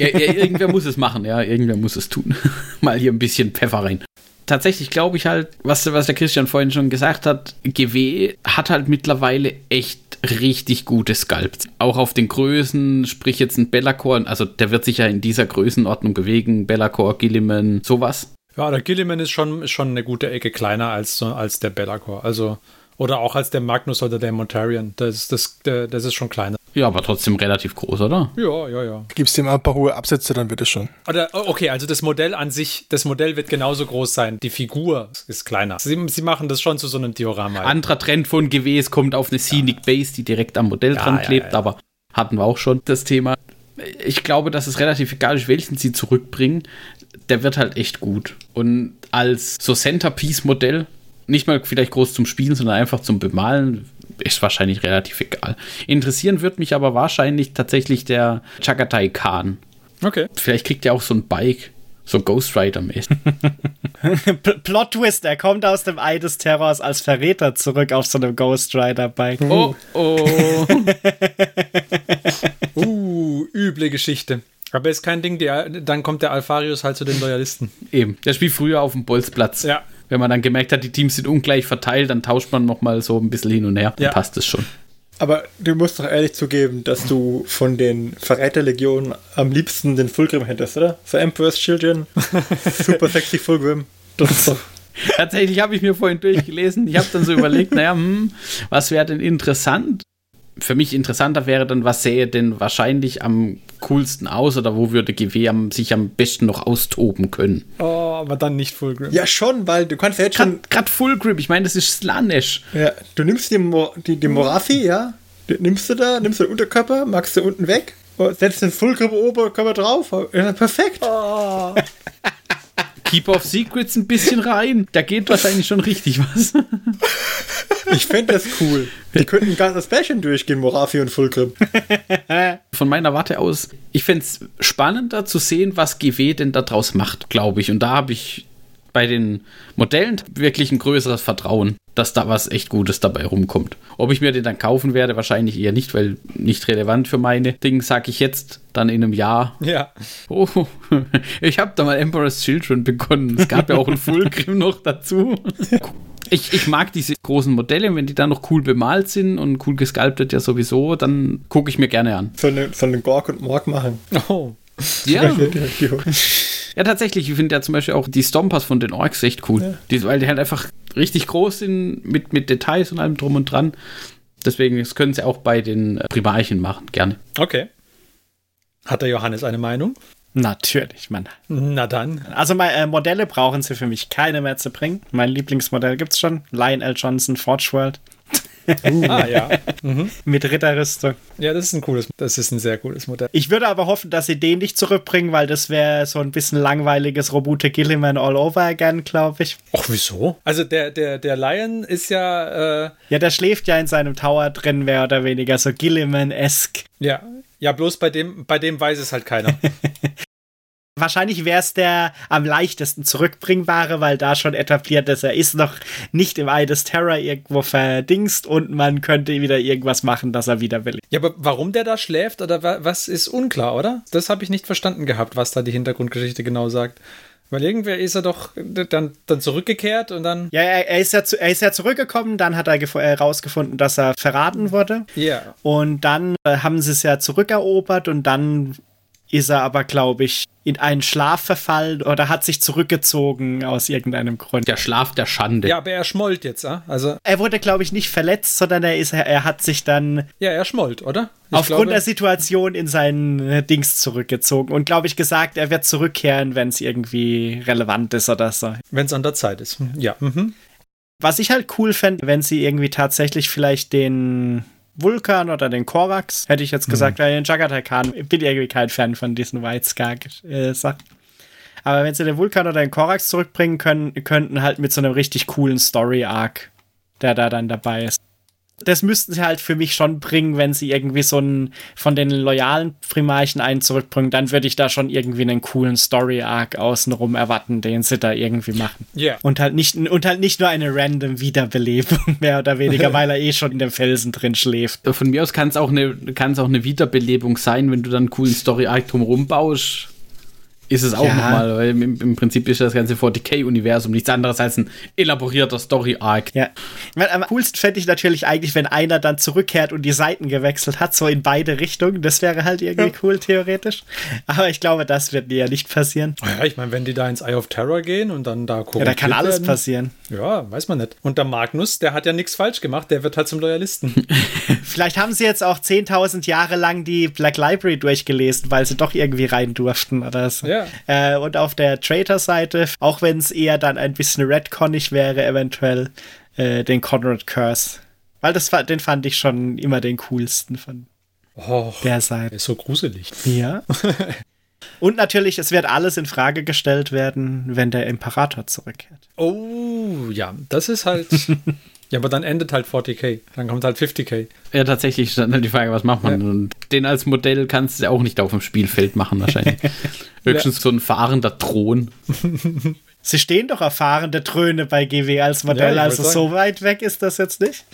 ja, ja, irgendwer muss es machen, ja, irgendwer muss es tun. Mal hier ein bisschen Pfeffer rein. Tatsächlich glaube ich halt, was, was der Christian vorhin schon gesagt hat, GW hat halt mittlerweile echt richtig gute Sculpts. Auch auf den Größen, sprich jetzt ein Bellacore, also der wird sich ja in dieser Größenordnung bewegen, Bellacore, Gilliman, sowas. Ja, der Gilliman ist schon, ist schon eine gute Ecke kleiner als, als der Bellacore. Also, oder auch als der Magnus oder der Montarian. Das, das, das ist schon kleiner. Ja, aber trotzdem relativ groß, oder? Ja, ja, ja. Gibst dem ein paar hohe Absätze, dann wird es schon. Oder, oh, okay, also das Modell an sich, das Modell wird genauso groß sein. Die Figur ist kleiner. Sie, sie machen das schon zu so einem Diorama. Anderer Trend von GW, es kommt auf eine Scenic Base, die direkt am Modell Ja, dran ja, klebt, ja, ja. aber hatten wir auch schon das Thema. Ich glaube, dass es relativ egal ist, welchen sie zurückbringen. Der wird halt echt gut. Und als so Centerpiece-Modell, nicht mal vielleicht groß zum Spielen, sondern einfach zum Bemalen, ist wahrscheinlich relativ egal. Interessieren wird mich aber wahrscheinlich tatsächlich der Chagatai Khan. Okay. Vielleicht kriegt er auch so ein Bike, so Ghost Rider-mäßig. Plot Twist, er kommt aus dem Ei des Terrors als Verräter zurück auf so einem Ghost Rider Bike. Oh, oh. Uh, üble Geschichte. Aber ist kein Ding, der, dann kommt der Alfarius halt zu den Loyalisten. Eben. Der spielt früher auf dem Bolzplatz. Ja. Wenn man dann gemerkt hat, die Teams sind ungleich verteilt, dann tauscht man noch mal so ein bisschen hin und her. Dann Ja. passt es schon. Aber du musst doch ehrlich zugeben, dass du von den Verräterlegionen am liebsten den Fulgrim hättest, oder? Für Emperor's Children. Super sexy Fulgrim. Das ist doch. Tatsächlich habe ich mir vorhin durchgelesen. Ich habe dann so überlegt, naja, hm, was wäre denn interessant? Für mich interessanter wäre dann, was sähe denn wahrscheinlich am coolsten aus oder wo würde GW am, sich am besten noch austoben können? Oh, aber dann nicht Fulgrim. Ja, schon, weil du kannst ja jetzt schon. Gerade Full Grip, ich meine, das ist Slanesh. Ja, du nimmst die, Mo die, die Morathi, ja. Die nimmst du da, nimmst du den Unterkörper, machst du unten weg, setzt den Fulgrim Oberkörper drauf. Ja, perfekt. Keeper of Secrets ein bisschen rein. Da geht wahrscheinlich schon richtig was. Ich fände das cool. Die könnten ein ganzes Pärchen durchgehen, Morathi und Fulgrim. Von meiner Warte aus, ich fände es spannender zu sehen, was GW denn daraus macht, glaube ich. Und da habe ich bei den Modellen wirklich ein größeres Vertrauen, dass da was echt Gutes dabei rumkommt. Ob ich mir den dann kaufen werde, wahrscheinlich eher nicht, weil nicht relevant für meine Dinge, sage ich jetzt dann in einem Jahr. Ja. Oh, ich habe da mal Emperor's Children begonnen. Es gab ja auch ein Fulgrim noch dazu. Ich, ich mag diese großen Modelle, wenn die dann noch cool bemalt sind und cool gesculptet ja sowieso, dann gucke ich mir gerne an. Von den, von den Gork und Morg machen. Oh. Ja, ja tatsächlich. Ich finde ja zum Beispiel auch die Stompers von den Orks echt cool. Die, weil die halt einfach richtig groß sind mit, mit Details und allem drum und dran. Deswegen, das können sie auch bei den äh, Primarchen machen, gerne. Okay. Hat der Johannes eine Meinung? Natürlich, Mann. Na dann. Also mal, äh, Modelle brauchen sie für mich keine mehr zu bringen. Mein Lieblingsmodell gibt's schon. Lionel Johnson Forge World Ah, ja. mit Ritterrüstung. Ja, das ist ein cooles, das ist ein sehr cooles Modell. Ich würde aber hoffen, dass sie den nicht zurückbringen, weil das wäre so ein bisschen langweiliges Robute Gilliman all over again, glaube ich. Ach, wieso? Also der, der, der Lion ist ja, äh, Ja, der schläft ja in seinem Tower drin, mehr oder weniger, so Gilliman-esque. ja, ja, bloß bei dem, bei dem weiß es halt keiner. Wahrscheinlich wäre es der am leichtesten zurückbringbare, weil da schon etabliert ist, er ist noch nicht im Eye des Terror irgendwo verdingst und man könnte wieder irgendwas machen, dass er wieder will. ja, aber warum der da schläft oder wa was ist unklar, oder? Das habe ich nicht verstanden gehabt, was da die Hintergrundgeschichte genau sagt. Weil irgendwer ist er doch dann, dann zurückgekehrt und dann. Ja, er, ist ja er ist ja zurückgekommen, dann hat er herausgefunden, dass er verraten wurde. Ja. Und dann äh, haben sie es ja zurückerobert und dann ist er aber, glaube ich, in einen Schlaf verfallen oder hat sich zurückgezogen aus irgendeinem Grund. Der Schlaf der Schande. Ja, aber er schmollt jetzt, ah? Also, Er wurde, glaube ich, nicht verletzt, sondern er, ist, er hat sich dann ja, er schmollt, oder? Ich aufgrund glaube- der Situation in seinen äh, Dings zurückgezogen und, glaube ich, gesagt, er wird zurückkehren, wenn es irgendwie relevant ist oder so. Wenn es an der Zeit ist. Ja. Mhm. Was ich halt cool fände, wenn sie irgendwie tatsächlich vielleicht den Vulkan oder den Korax, hätte ich jetzt gesagt, weil den Jagatai Khan, ich bin irgendwie kein Fan von diesen White Scar-Sachen. Aber wenn sie den Vulkan oder den Korax zurückbringen können, könnten halt mit so einem richtig coolen Story-Arc, der da dann dabei ist. Das müssten sie halt für mich schon bringen, wenn sie irgendwie so einen von den loyalen Primarchen einen zurückbringen, dann würde ich da schon irgendwie einen coolen Story-Arc außenrum erwarten, den sie da irgendwie machen. Ja. Und halt nicht, und halt nicht nur eine random Wiederbelebung, mehr oder weniger, weil er eh schon in dem Felsen drin schläft. Von mir aus kann es auch, eine- kann es auch eine Wiederbelebung sein, wenn du dann einen coolen Story-Arc drumherum baust. Ist es auch Ja. nochmal, weil im, im Prinzip ist das ganze 40k-Universum nichts anderes als ein elaborierter Story-Arc. Ja. Ich meine, am coolsten fände ich natürlich eigentlich, wenn einer dann zurückkehrt und die Seiten gewechselt hat, so in beide Richtungen. Das wäre halt irgendwie cool, theoretisch. Aber ich glaube, das wird ja nicht passieren. Ja, ich meine, wenn die da ins Eye of Terror gehen und dann da Ja, korrumpiert da kann alles werden, passieren. Ja, weiß man nicht. Und der Magnus, der hat ja nichts falsch gemacht, der wird halt zum Loyalisten. Vielleicht haben sie jetzt auch 10.000 Jahre lang die Black Library durchgelesen, weil sie doch irgendwie rein durften oder so. Ja. Äh, und auf der Traitor-Seite, auch wenn es eher dann ein bisschen redconnig wäre, eventuell äh, den Conrad Curse. Weil das, den fand ich schon immer den coolsten von Oh, der der Seite. ist so gruselig. Ja. und natürlich, es wird alles in Frage gestellt werden, wenn der Imperator zurückkehrt. Oh, ja, das ist halt. ja, aber dann endet halt 40k. Dann kommt halt 50k. Ja, tatsächlich ist dann halt die Frage, was macht man? Und den als Modell kannst du auch nicht auf dem Spielfeld machen, wahrscheinlich. Höchstens so ein fahrender Thron. Sie stehen doch erfahrene Tröne bei GW als Modell, Ja, also so weit weg ist das jetzt nicht.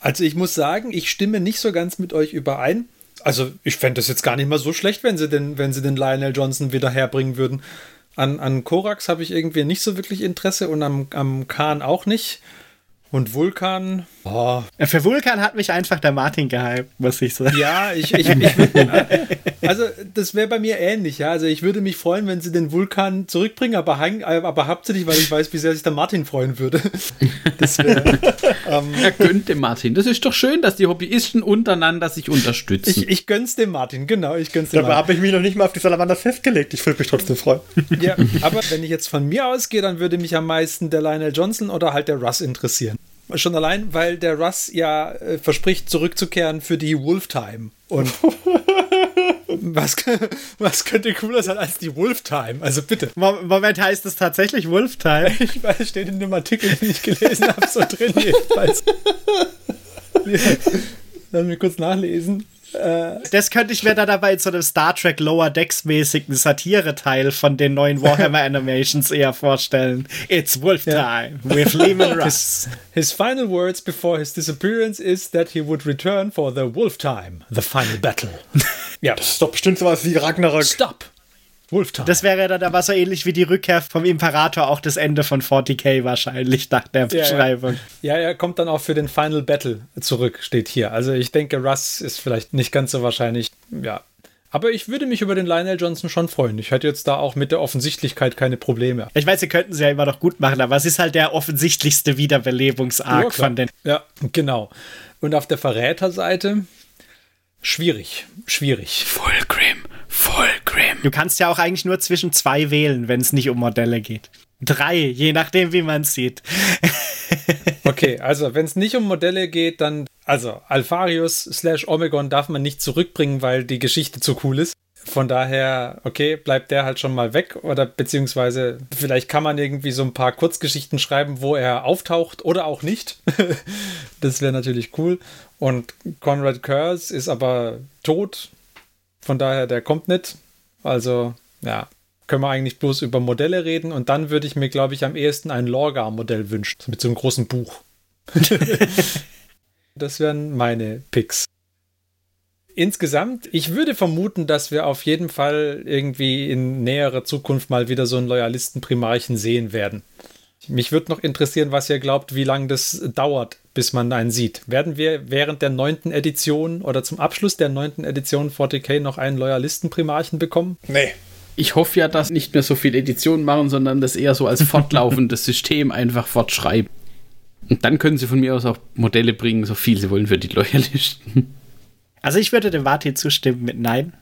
Also ich muss sagen, ich stimme nicht so ganz mit euch überein. Also, ich fände das jetzt gar nicht mal so schlecht, wenn sie den, wenn sie den Lionel Johnson wieder herbringen würden. An, an Korax habe ich irgendwie nicht so wirklich Interesse und am, am Khan auch nicht. Und Vulkan, oh, Für Vulkan hat mich einfach der Martin gehypt, muss ich sagen. ja, ich, ich, ich also das wäre bei mir ähnlich, ja. Also ich würde mich freuen, wenn sie den Vulkan zurückbringen, aber, aber hauptsächlich, weil ich weiß, wie sehr sich der Martin freuen würde. Das wäre, ähm, Er gönnt dem Martin. Das ist doch schön, dass die Hobbyisten untereinander sich unterstützen. ich, ich gönn's dem Martin, genau, ich gönn's dem Dabei habe ich mich noch nicht mal auf die Salamander festgelegt. Ich würde mich trotzdem freuen. Ja, aber wenn ich jetzt von mir ausgehe, dann würde mich am meisten der Lionel Johnson oder halt der Russ interessieren. Schon allein, weil der Russ ja äh, verspricht, zurückzukehren für die Wolf-Time. Und was, was könnte cooler sein als die Wolf-Time? Also bitte. Mo- Moment heißt es tatsächlich Wolf-Time. Ich weiß, es steht in dem Artikel, den ich gelesen habe, so drin jedenfalls. Ja, Lass mich kurz nachlesen. Das könnte ich mir dann aber in so einem Star Trek Lower Decks mäßigen Satire-Teil von den neuen Warhammer Animations eher vorstellen. It's Wolf Time with Lehman Russ. His final words before his disappearance is that he would return for the Wolf Time, the final battle. ja, Das ist doch bestimmt sowas wie Ragnarök. stop. Wolf Time. Das wäre dann aber so ähnlich wie die Rückkehr vom Imperator auch das Ende von 40k wahrscheinlich nach der Ja, ja. Beschreibung. ja, er kommt dann auch für den Final Battle zurück, steht hier. Also ich denke, Russ ist vielleicht nicht ganz so wahrscheinlich. Ja. Aber ich würde mich über den Lionel Johnson schon freuen. Ich hätte jetzt da auch mit der Offensichtlichkeit keine Probleme. Ich weiß, sie könnten sie ja immer noch gut machen, aber es ist halt der offensichtlichste Wiederbelebungsarg Ja, von den. Ja, genau. Und auf der Verräterseite schwierig, schwierig. Fulgrim, Fulgrim. Du kannst ja auch eigentlich nur zwischen zwei wählen, wenn es nicht um Modelle geht. Drei, je nachdem, wie man es sieht. Okay, also wenn es nicht um Modelle geht, dann, also Alpharius slash Omegon darf man nicht zurückbringen, weil die Geschichte zu cool ist. Von daher, okay, bleibt der halt schon mal weg oder beziehungsweise vielleicht kann man irgendwie so ein paar Kurzgeschichten schreiben, wo er auftaucht oder auch nicht. das wäre natürlich cool. Und Conrad Curse ist aber tot. Von daher, der kommt nicht. Also, ja, können wir eigentlich bloß über Modelle reden und dann würde ich mir, glaube ich, am ehesten ein Lorgar-Modell wünschen. Mit so einem großen Buch. das wären meine Picks. Insgesamt, ich würde vermuten, dass wir auf jeden Fall irgendwie in näherer Zukunft mal wieder so einen Loyalisten-Primarchen sehen werden. Mich würde noch interessieren, was ihr glaubt, wie lange das dauert, bis man einen sieht. Werden wir während der neunten Edition oder zum Abschluss der neunten Edition 40k noch einen Loyalisten-Primarchen bekommen? Nee. Ich hoffe ja, dass nicht mehr so viele Editionen machen, sondern das eher so als fortlaufendes System einfach fortschreiben. Und dann können sie von mir aus auch Modelle bringen, so viel sie wollen für die Loyalisten. Also ich würde dem Vati zustimmen mit Nein.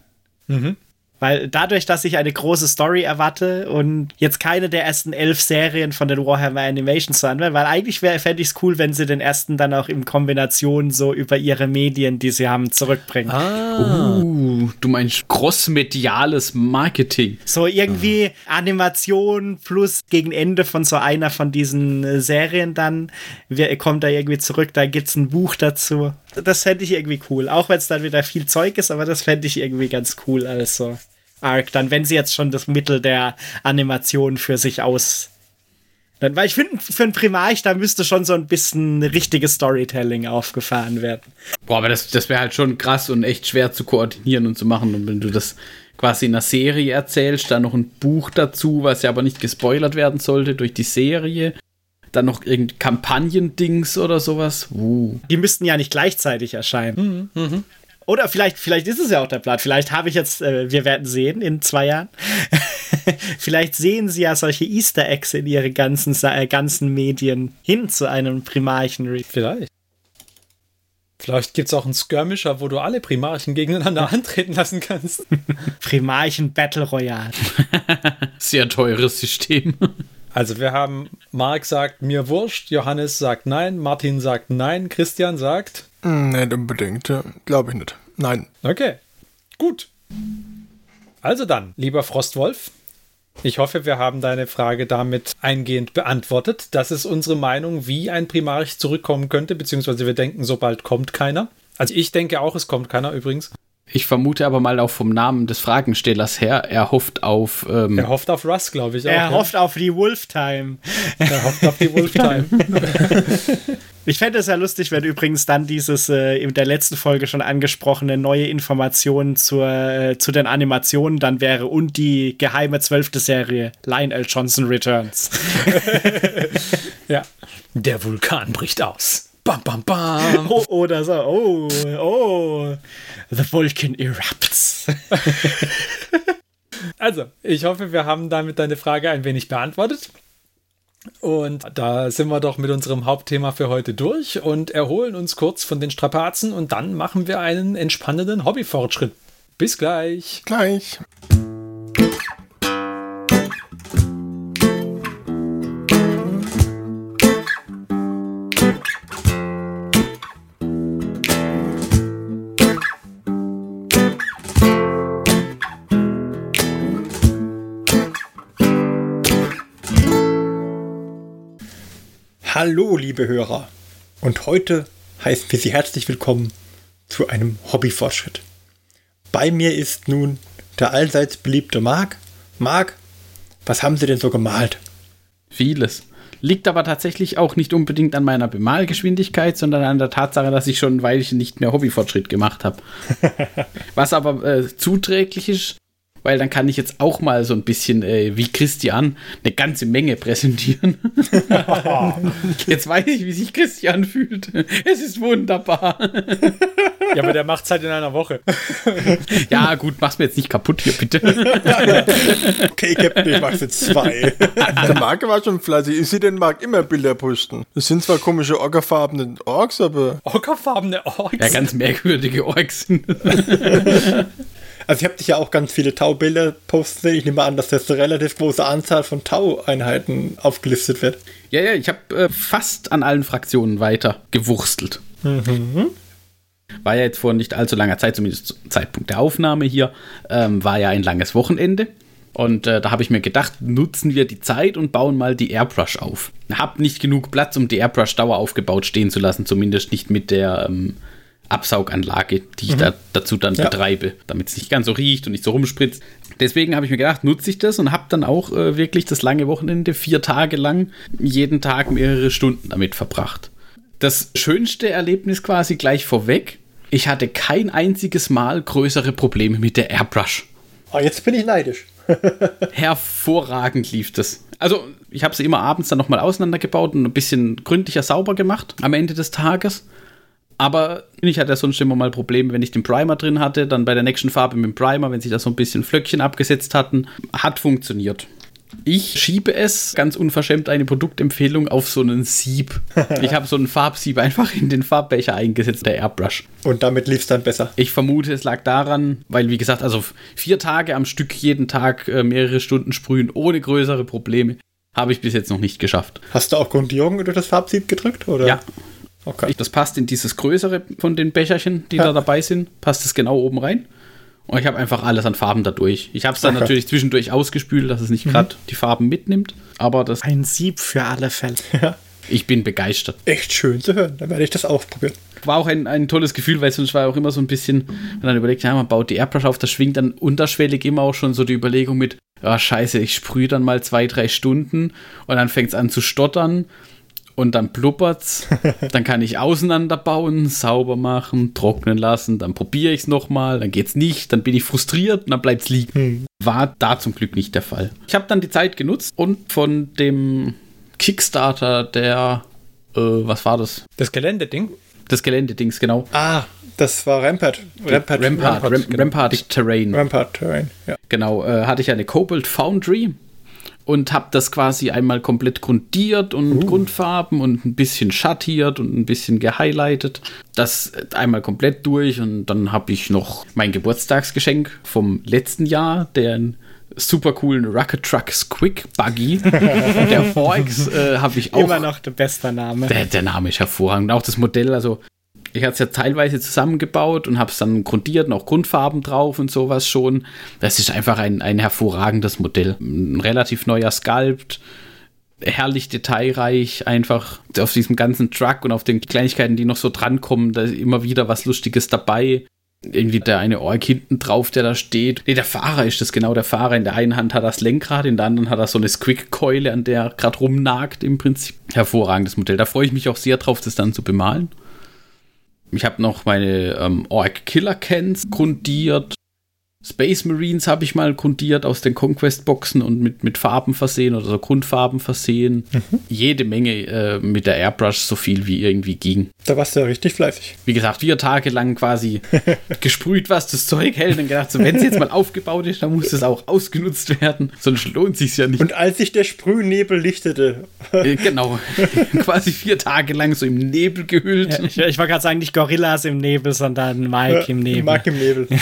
Weil dadurch, dass ich eine große Story erwarte und jetzt keine der ersten elf Serien von den Warhammer Animations so anwenden, weil eigentlich fände ich es cool, wenn sie den ersten dann auch in Kombination so über ihre Medien, die sie haben, zurückbringen. Uh, du meinst crossmediales Marketing. So irgendwie Animation plus gegen Ende von so einer von diesen äh, Serien dann wir, kommt da irgendwie zurück, da gibt's ein Buch dazu. Das fände ich irgendwie cool. Auch wenn es dann wieder viel Zeug ist, aber das fände ich irgendwie ganz cool als so Arc. Dann, wenn sie jetzt schon das Mittel der Animation für sich aus. Dann, weil ich finde, für ein Primarch, da müsste schon so ein bisschen richtiges Storytelling aufgefahren werden. Boah, aber das, das wäre halt schon krass und echt schwer zu koordinieren und zu machen. Und wenn du das quasi in einer Serie erzählst, dann noch ein Buch dazu, was ja aber nicht gespoilert werden sollte durch die Serie. Dann noch irgendein Kampagnendings oder sowas. Uh. Die müssten ja nicht gleichzeitig erscheinen. Oder vielleicht, vielleicht ist es ja auch der Plan. Vielleicht habe ich jetzt, äh, wir werden sehen in zwei Jahren. vielleicht sehen sie ja solche Easter Eggs in ihren ganzen, äh, ganzen Medien hin zu einem Primarchen. Vielleicht. Vielleicht gibt es auch einen Skirmisher, wo du alle Primarchen gegeneinander antreten lassen kannst. Primarchen Battle Royale. Sehr teures System. Also wir haben, Mark sagt mir wurscht, Johannes sagt nein, Martin sagt nein, Christian sagt, Hm, Nicht unbedingt, glaube ich nicht. Nein. okay, gut. Also dann, lieber Frostwolf, ich hoffe, wir haben deine Frage damit eingehend beantwortet. Das ist unsere Meinung, wie ein Primarch zurückkommen könnte, beziehungsweise wir denken, so bald kommt keiner. Also ich denke auch, es kommt keiner übrigens. Ich vermute aber mal auch vom Namen des Fragenstellers her, er hofft auf. Ähm, Er hofft auf Russ, glaube ich. Auch, Er ja. hofft auf die Wolf-Time. er hofft auf die Wolf-Time. Ich fände es ja lustig, wenn übrigens dann dieses äh, in der letzten Folge schon angesprochene neue Informationen zur, äh, zu den Animationen dann wäre und die geheime zwölfte Serie Lionel Johnson Returns. ja. Der Vulkan bricht aus. Bam, bam, bam. Oh, oder so, oh, oh, the Vulcan erupts. Also, ich hoffe, wir haben damit deine Frage ein wenig beantwortet. Und da sind wir doch mit unserem Hauptthema für heute durch und erholen uns kurz von den Strapazen und dann machen wir einen entspannenden Hobbyfortschritt. Bis gleich. Gleich. Hallo, liebe Hörer. Und heute heißen wir Sie herzlich willkommen zu einem Hobbyfortschritt. Bei mir ist nun der allseits beliebte Marc. Marc, was haben Sie denn so gemalt? Vieles. Liegt aber tatsächlich auch nicht unbedingt an meiner Bemalgeschwindigkeit, sondern an der Tatsache, dass ich schon ein Weilchen nicht mehr Hobbyfortschritt gemacht habe. Was aber äh, zuträglich ist, weil dann kann ich jetzt auch mal so ein bisschen äh, wie Christian eine ganze Menge präsentieren. jetzt weiß ich, wie sich Christian fühlt. Es ist wunderbar. Ja, aber der macht's halt in einer Woche. ja, gut, mach's mir jetzt nicht kaputt hier, bitte. Okay, Captain, ich mach's jetzt zwei. Der Marc war schon fleißig. Ich sehe den Marc immer Bilder posten. Das sind zwar komische ockerfarbene Orks, aber Ockerfarbene Orks. ja, ganz merkwürdige Orks. Also ich habe dich ja auch ganz viele Tau-Bilder posten sehen. Ich nehme an, dass das eine relativ große Anzahl von Tau-Einheiten aufgelistet wird. ja, ja, ich habe äh, fast an allen Fraktionen weiter gewurstelt. War ja jetzt vor nicht allzu langer Zeit, zumindest zum Zeitpunkt der Aufnahme hier, ähm, war ja ein langes Wochenende. Und äh, da habe ich mir gedacht, nutzen wir die Zeit und bauen mal die Airbrush auf. Hab nicht genug Platz, um die Airbrush Dauer aufgebaut stehen zu lassen, zumindest nicht mit der ähm, Absauganlage, die ich da, dazu dann Ja. betreibe, damit es nicht ganz so riecht und nicht so rumspritzt. Deswegen habe ich mir gedacht, nutze ich das und habe dann auch äh, wirklich das lange Wochenende, vier Tage lang, jeden Tag mehrere Stunden damit verbracht. Das schönste Erlebnis quasi gleich vorweg, ich hatte kein einziges Mal größere Probleme mit der Airbrush. Ah, jetzt bin ich neidisch. Hervorragend lief das. Also, ich habe sie immer abends dann nochmal auseinandergebaut und ein bisschen gründlicher sauber gemacht am Ende des Tages. Aber ich hatte ja sonst immer mal Probleme, wenn ich den Primer drin hatte, dann bei der nächsten Farbe mit dem Primer, wenn sich da so ein bisschen Flöckchen abgesetzt hatten. Hat funktioniert. Ich schiebe es, ganz unverschämt, eine Produktempfehlung auf so einen Sieb. Ich habe so einen Farbsieb einfach in den Farbbecher eingesetzt, der Airbrush. Und damit lief's dann besser. Ich vermute, es lag daran, weil, wie gesagt, also vier Tage am Stück jeden Tag äh, mehrere Stunden sprühen ohne größere Probleme, habe ich bis jetzt noch nicht geschafft. Hast du auch Grundierung durch das Farbsieb gedrückt? Oder? Ja, Okay. das passt in dieses größere von den Becherchen, die Ja. da dabei sind, passt es genau oben rein. Und ich habe einfach alles an Farben dadurch. Ich habe es dann Okay. natürlich zwischendurch ausgespült, dass es nicht gerade die Farben mitnimmt. Aber das, Ein Sieb für alle Fälle. ich bin begeistert. Echt schön zu hören. Dann werde ich das ausprobieren. war auch ein, ein tolles Gefühl, weil sonst war auch immer so ein bisschen, wenn man dann überlegt, ja, man baut die Airbrush auf, da schwingt dann unterschwellig immer auch schon so die Überlegung mit, ja, scheiße, ich sprühe dann mal zwei, drei Stunden und dann fängt es an zu stottern und dann blubbert's. dann kann ich auseinanderbauen, sauber machen, trocknen lassen, dann probiere ich es nochmal, dann geht's nicht, dann bin ich frustriert und dann bleibt's liegen. War da zum Glück nicht der Fall. Ich habe dann die Zeit genutzt und von dem Kickstarter der, äh, was war das? Das Geländeding. Das Geländedings, genau. Ah, das war Rampart. Rampart. Rampart, Rampart, Ram- Rampart Terrain. Rampart Terrain. Ja. Genau, äh, hatte ich eine Cobalt Foundry und habe das quasi einmal komplett grundiert und Grundfarben und ein bisschen schattiert und ein bisschen gehighlightet. Das einmal komplett durch und dann habe ich noch mein Geburtstagsgeschenk vom letzten Jahr, den super coolen Rocket Truck Squick Buggy der Orks äh, habe ich auch Immer noch der beste Name. der, der Name ist hervorragend. Auch das Modell, also ich hatte es ja teilweise zusammengebaut und habe es dann grundiert und auch Grundfarben drauf und sowas schon. Das ist einfach ein, ein hervorragendes Modell. Ein relativ neuer Sculpt, herrlich detailreich, einfach auf diesem ganzen Truck und auf den Kleinigkeiten, die noch so drankommen, da ist immer wieder was Lustiges dabei. irgendwie der eine Ork hinten drauf, der da steht. Nee, der Fahrer ist das genau, der Fahrer. In der einen Hand hat er das Lenkrad, in der anderen hat er so eine Squick-Keule, an der er gerade rumnagt im Prinzip. Hervorragendes Modell. Da freue ich mich auch sehr drauf, das dann zu bemalen. Ich habe noch meine ähm, Orc Killer Cans grundiert. Space Marines habe ich mal grundiert aus den Conquest-Boxen und mit, mit Farben versehen oder so Grundfarben versehen. Mhm. Jede Menge äh, mit der Airbrush, so viel wie irgendwie ging. Da warst du ja richtig fleißig. Wie gesagt, vier Tage lang quasi gesprüht, was das Zeug hält und gedacht, so, wenn es jetzt mal aufgebaut ist, dann muss es auch ausgenutzt werden. Sonst lohnt sich ja nicht. Und als sich der Sprühnebel lichtete. äh, genau. quasi vier Tage lang so im Nebel gehüllt. Ja, ich, ich wollte gerade sagen, nicht Gorillas im Nebel, sondern Mike ja, im Nebel. Mike im Nebel.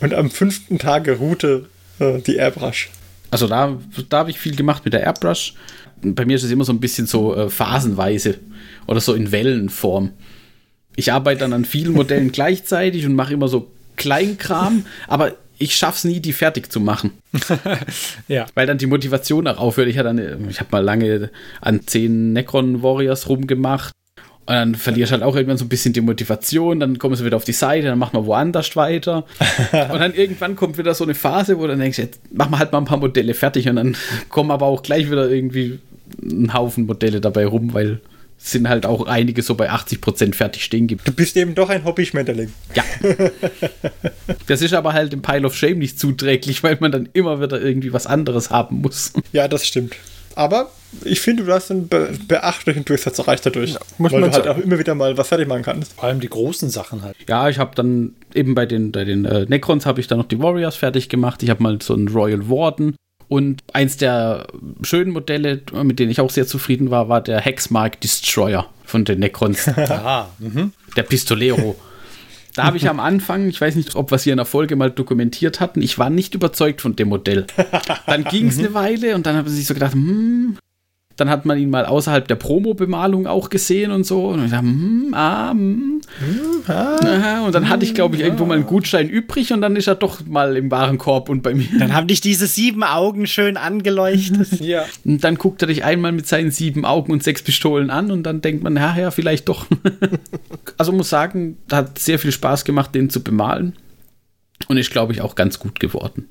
Und am fünften Tage ruhte äh, die Airbrush. Also da, da habe ich viel gemacht mit der Airbrush. Bei mir ist es immer so ein bisschen so äh, phasenweise oder so in Wellenform. Ich arbeite dann an vielen Modellen gleichzeitig und mache immer so Kleinkram, aber ich schaffe es nie, die fertig zu machen. ja. Weil dann die Motivation auch aufhört. Ich, ich habe mal lange an zehn Necron Warriors rumgemacht und dann verlierst du halt auch irgendwann so ein bisschen die Motivation, dann kommst du wieder auf die Seite, dann macht man woanders weiter. und dann irgendwann kommt wieder so eine Phase, wo du dann denkst, jetzt machen wir halt mal ein paar Modelle fertig und dann kommen aber auch gleich wieder irgendwie ein Haufen Modelle dabei rum, weil es sind halt auch einige so bei 80% fertig stehen gibt. Du bist eben doch ein Hobby-Schmetterling. Ja. das ist aber halt im Pile of Shame nicht zuträglich, weil man dann immer wieder irgendwie was anderes haben muss. Ja, das stimmt. Aber ich finde, du hast einen be beachtlichen Durchsatz erreicht dadurch. Ja, muss weil man du halt auch immer wieder mal was fertig machen kannst. Vor allem die großen Sachen halt. Ja, ich habe dann eben bei den, bei den äh, Necrons habe ich dann noch die Warriors fertig gemacht. Ich habe mal so einen Royal Warden. Und eins der schönen Modelle, mit denen ich auch sehr zufrieden war, war der Hexmark Destroyer von den Necrons. ah, mhm. der Pistolero. Da habe ich am Anfang, ich weiß nicht, ob wir es hier in der Folge mal dokumentiert hatten, ich war nicht überzeugt von dem Modell. Dann ging es eine Weile und dann habe ich so gedacht, hm, dann hat man ihn mal außerhalb der Promo-Bemalung auch gesehen und so. Und ich dachte, hm, ah, hm. ah, und dann hatte ich, glaube ich, irgendwo mal einen Gutschein übrig und dann ist er doch mal im Warenkorb und bei mir. Dann haben dich diese sieben Augen schön angeleuchtet. ja. Und dann guckt er dich einmal mit seinen sieben Augen und sechs Pistolen an und dann denkt man, ja, ja, vielleicht doch. also muss sagen, hat sehr viel Spaß gemacht, den zu bemalen. Und ist, glaube ich, auch ganz gut geworden.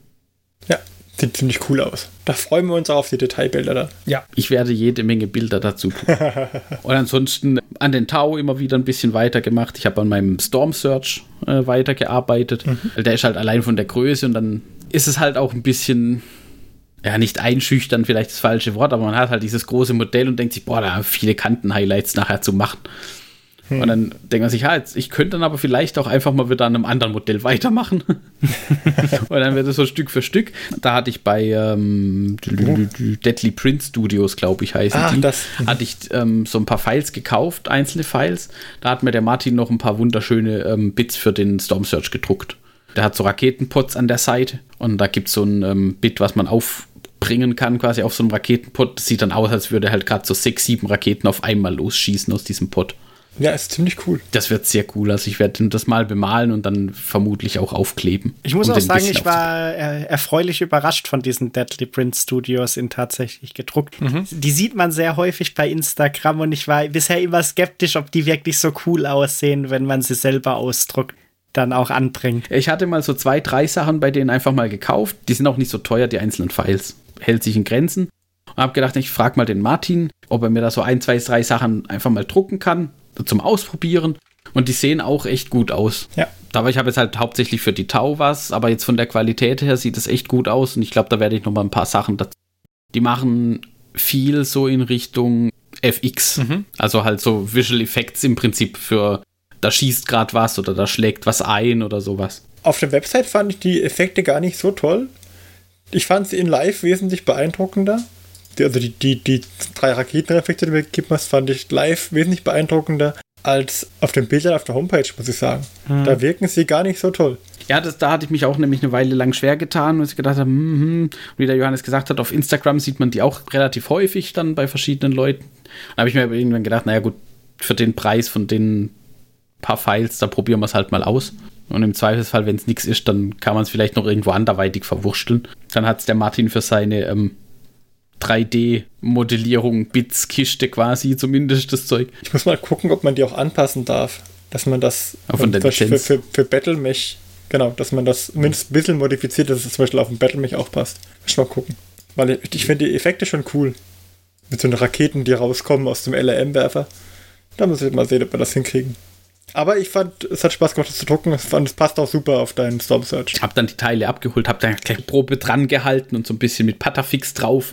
Ja, Sieht ziemlich cool aus. Da freuen wir uns auch auf die Detailbilder dann. Ja. Ich werde jede Menge Bilder dazu tun. und ansonsten an den Tau immer wieder ein bisschen weitergemacht. Ich habe an meinem Storm Search äh, weitergearbeitet. Mhm. Der ist halt allein von der Größe und dann ist es halt auch ein bisschen ja, nicht einschüchtern, vielleicht das falsche Wort, aber man hat halt dieses große Modell und denkt sich, boah, da viele Kanten-Highlights nachher zu machen. Hm. Und dann denkt man sich, ja, jetzt, ich könnte dann aber vielleicht auch einfach mal wieder an einem anderen Modell weitermachen. und dann wird es so Stück für Stück. Da hatte ich bei ähm, Deadly Print Studios, glaube ich, heißen ah, die, das, hatte ich ähm, so ein paar Files gekauft, einzelne Files. Da hat mir der Martin noch ein paar wunderschöne ähm, Bits für den Storm Search gedruckt. Der hat so Raketenpots an der Seite und da gibt es so ein ähm, Bit, was man aufbringen kann, quasi auf so einem Raketenpot. Das sieht dann aus, als würde halt gerade so sechs, sieben Raketen auf einmal losschießen aus diesem Pot. Ja, ist ziemlich cool. Das wird sehr cool. Also ich werde das mal bemalen und dann vermutlich auch aufkleben. Ich muss um auch sagen, ich war erfreulich überrascht von diesen Deadly Print Studios in tatsächlich gedruckt. Mhm. Die sieht man sehr häufig bei Instagram und ich war bisher immer skeptisch, ob die wirklich so cool aussehen, wenn man sie selber ausdruckt dann auch anbringt. Ich hatte mal so zwei, drei Sachen bei denen einfach mal gekauft. Die sind auch nicht so teuer, die einzelnen Files. Hält sich in Grenzen. Und habe gedacht, ich frage mal den Martin, ob er mir da so ein, zwei, drei Sachen einfach mal drucken kann zum Ausprobieren. Und die sehen auch echt gut aus. Ja. Aber ich habe jetzt halt hauptsächlich für die Tau was, aber jetzt von der Qualität her sieht es echt gut aus. Und ich glaube, da werde ich noch mal ein paar Sachen dazu. Die machen viel so in Richtung FX. Mhm. Also halt so Visual Effects im Prinzip für da schießt gerade was oder da schlägt was ein oder sowas. Auf der Website fand ich die Effekte gar nicht so toll. Ich fand sie in Live wesentlich beeindruckender also die, die, die drei Raketeneffekte, die du gegeben hast, fand ich live wesentlich beeindruckender als auf den Bildern auf der Homepage, muss ich sagen. Hm. Da wirken sie gar nicht so toll. Ja, das, da hatte ich mich auch nämlich eine Weile lang schwer getan, und ich gedacht habe, hm, hm. wie der Johannes gesagt hat, auf Instagram sieht man die auch relativ häufig dann bei verschiedenen Leuten. Da habe ich mir irgendwann gedacht, naja gut, für den Preis von den paar Files, da probieren wir es halt mal aus. Und im Zweifelsfall, wenn es nichts ist, dann kann man es vielleicht noch irgendwo anderweitig verwurschteln. Dann hat es der Martin für seine ähm, 3D-Modellierung, Bits-Kiste quasi, zumindest das Zeug. Ich muss mal gucken, ob man die auch anpassen darf. Dass man das von der für, für, für Battlemech Genau, dass man das mindestens ein bisschen modifiziert, dass es zum Beispiel auf dem Battle mich auch passt. Muss ich mal gucken. Weil ich, ich finde die Effekte schon cool. Mit so den Raketen, die rauskommen aus dem LRM-Werfer. Da muss ich mal sehen, ob wir das hinkriegen. Aber ich fand, es hat Spaß gemacht, das zu drucken. Ich fand, es passt auch super auf deinen Storm Search. Hab dann die Teile abgeholt, hab dann gleich Probe dran gehalten und so ein bisschen mit Patafix drauf.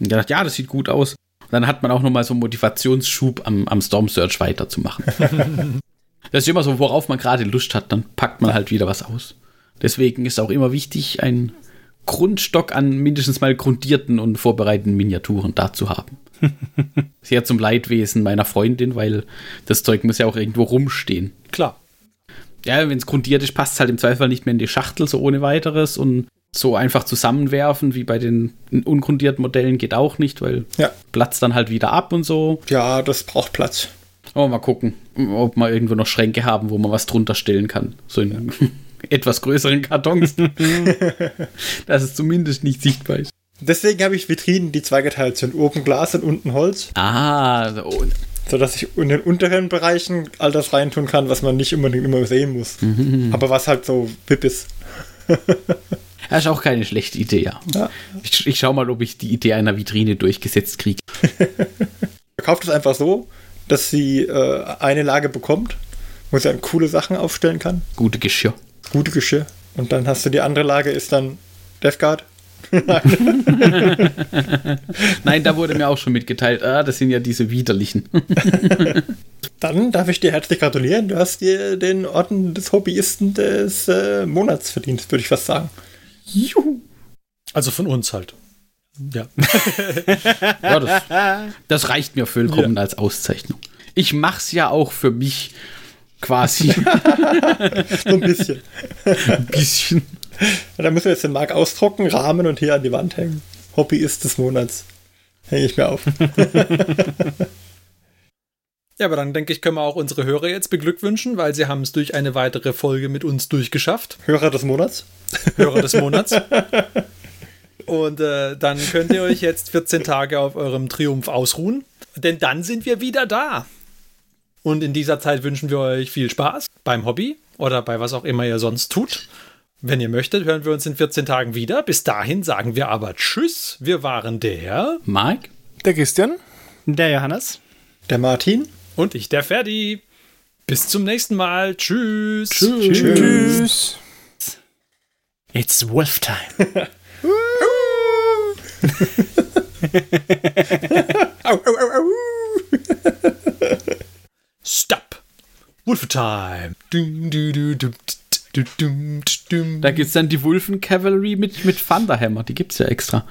Und gedacht, ja, das sieht gut aus. Und dann hat man auch nochmal so einen Motivationsschub am, am Storm Search weiterzumachen. das ist immer so, worauf man gerade Lust hat, dann packt man halt wieder was aus. Deswegen ist auch immer wichtig, einen Grundstock an mindestens mal grundierten und vorbereiteten Miniaturen da zu haben. Sehr zum Leidwesen meiner Freundin, weil das Zeug muss ja auch irgendwo rumstehen. Klar. Ja, wenn es grundiert ist, passt es halt im Zweifel nicht mehr in die Schachtel, so ohne weiteres. Und so einfach zusammenwerfen wie bei den ungrundierten Modellen geht auch nicht, weil Ja. platzt dann halt wieder ab und so. Ja, das braucht Platz. Aber mal gucken, ob wir irgendwo noch Schränke haben, wo man was drunter stellen kann. So in etwas größeren Kartons. dass es zumindest nicht sichtbar ist. Deswegen habe ich Vitrinen, die zweigeteilt sind. Oben Glas und unten Holz. Ah, so. sodass ich in den unteren Bereichen all das reintun kann, was man nicht unbedingt immer sehen muss. Aber was halt so VIP ist. Das ist auch keine schlechte Idee, ja. Ja. Ich, ich schau mal, ob ich die Idee einer Vitrine durchgesetzt kriege. Verkauft es einfach so, dass sie äh, eine Lage bekommt, wo sie dann coole Sachen aufstellen kann. Gute Geschirr. Gute Geschirr. Und dann hast du die andere Lage, ist dann Death Guard. Nein, da wurde mir auch schon mitgeteilt, ah, das sind ja diese widerlichen. Dann darf ich dir herzlich gratulieren. Du hast dir den Orden des Hobbyisten des äh, Monats verdient, würde ich fast sagen. Juhu. Also von uns halt. Ja. Ja, das, das reicht mir vollkommen als Auszeichnung. Ich mach's ja auch für mich quasi So ein bisschen. ein bisschen. da müssen wir jetzt den Mark ausdrucken, rahmen und hier an die Wand hängen. Hobbyist des Monats. Hänge ich mir auf. Ja, aber dann denke ich, können wir auch unsere Hörer jetzt beglückwünschen, weil sie haben es durch eine weitere Folge mit uns durchgeschafft. Hörer des Monats. Hörer des Monats. Und äh, dann könnt ihr euch jetzt 14 Tage auf eurem Triumph ausruhen, denn dann sind wir wieder da. Und in dieser Zeit wünschen wir euch viel Spaß beim Hobby oder bei was auch immer ihr sonst tut. Wenn ihr möchtet, hören wir uns in 14 Tagen wieder. Bis dahin sagen wir aber Tschüss. Wir waren der Mike? Der Christian? Der Johannes. Der Martin. Und ich, der Ferdi. Bis zum nächsten Mal. Tschüss. Tschüss. It's Wolf Time. Au, au, au, au. Stop. Wolf Time. Da gibt's dann die Wulfen Cavalry mit, mit Thunderhammer, die gibt's ja extra.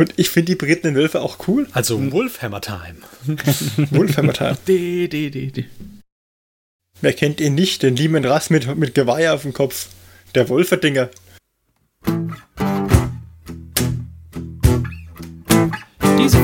Und ich finde die berittenen Wölfe auch cool. Also Wolfhammer Time. Wolfhammer De, de, de, de. Wer kennt ihn nicht? Den Lehman Rass mit, mit Geweih auf dem Kopf. Der Wolferdinger.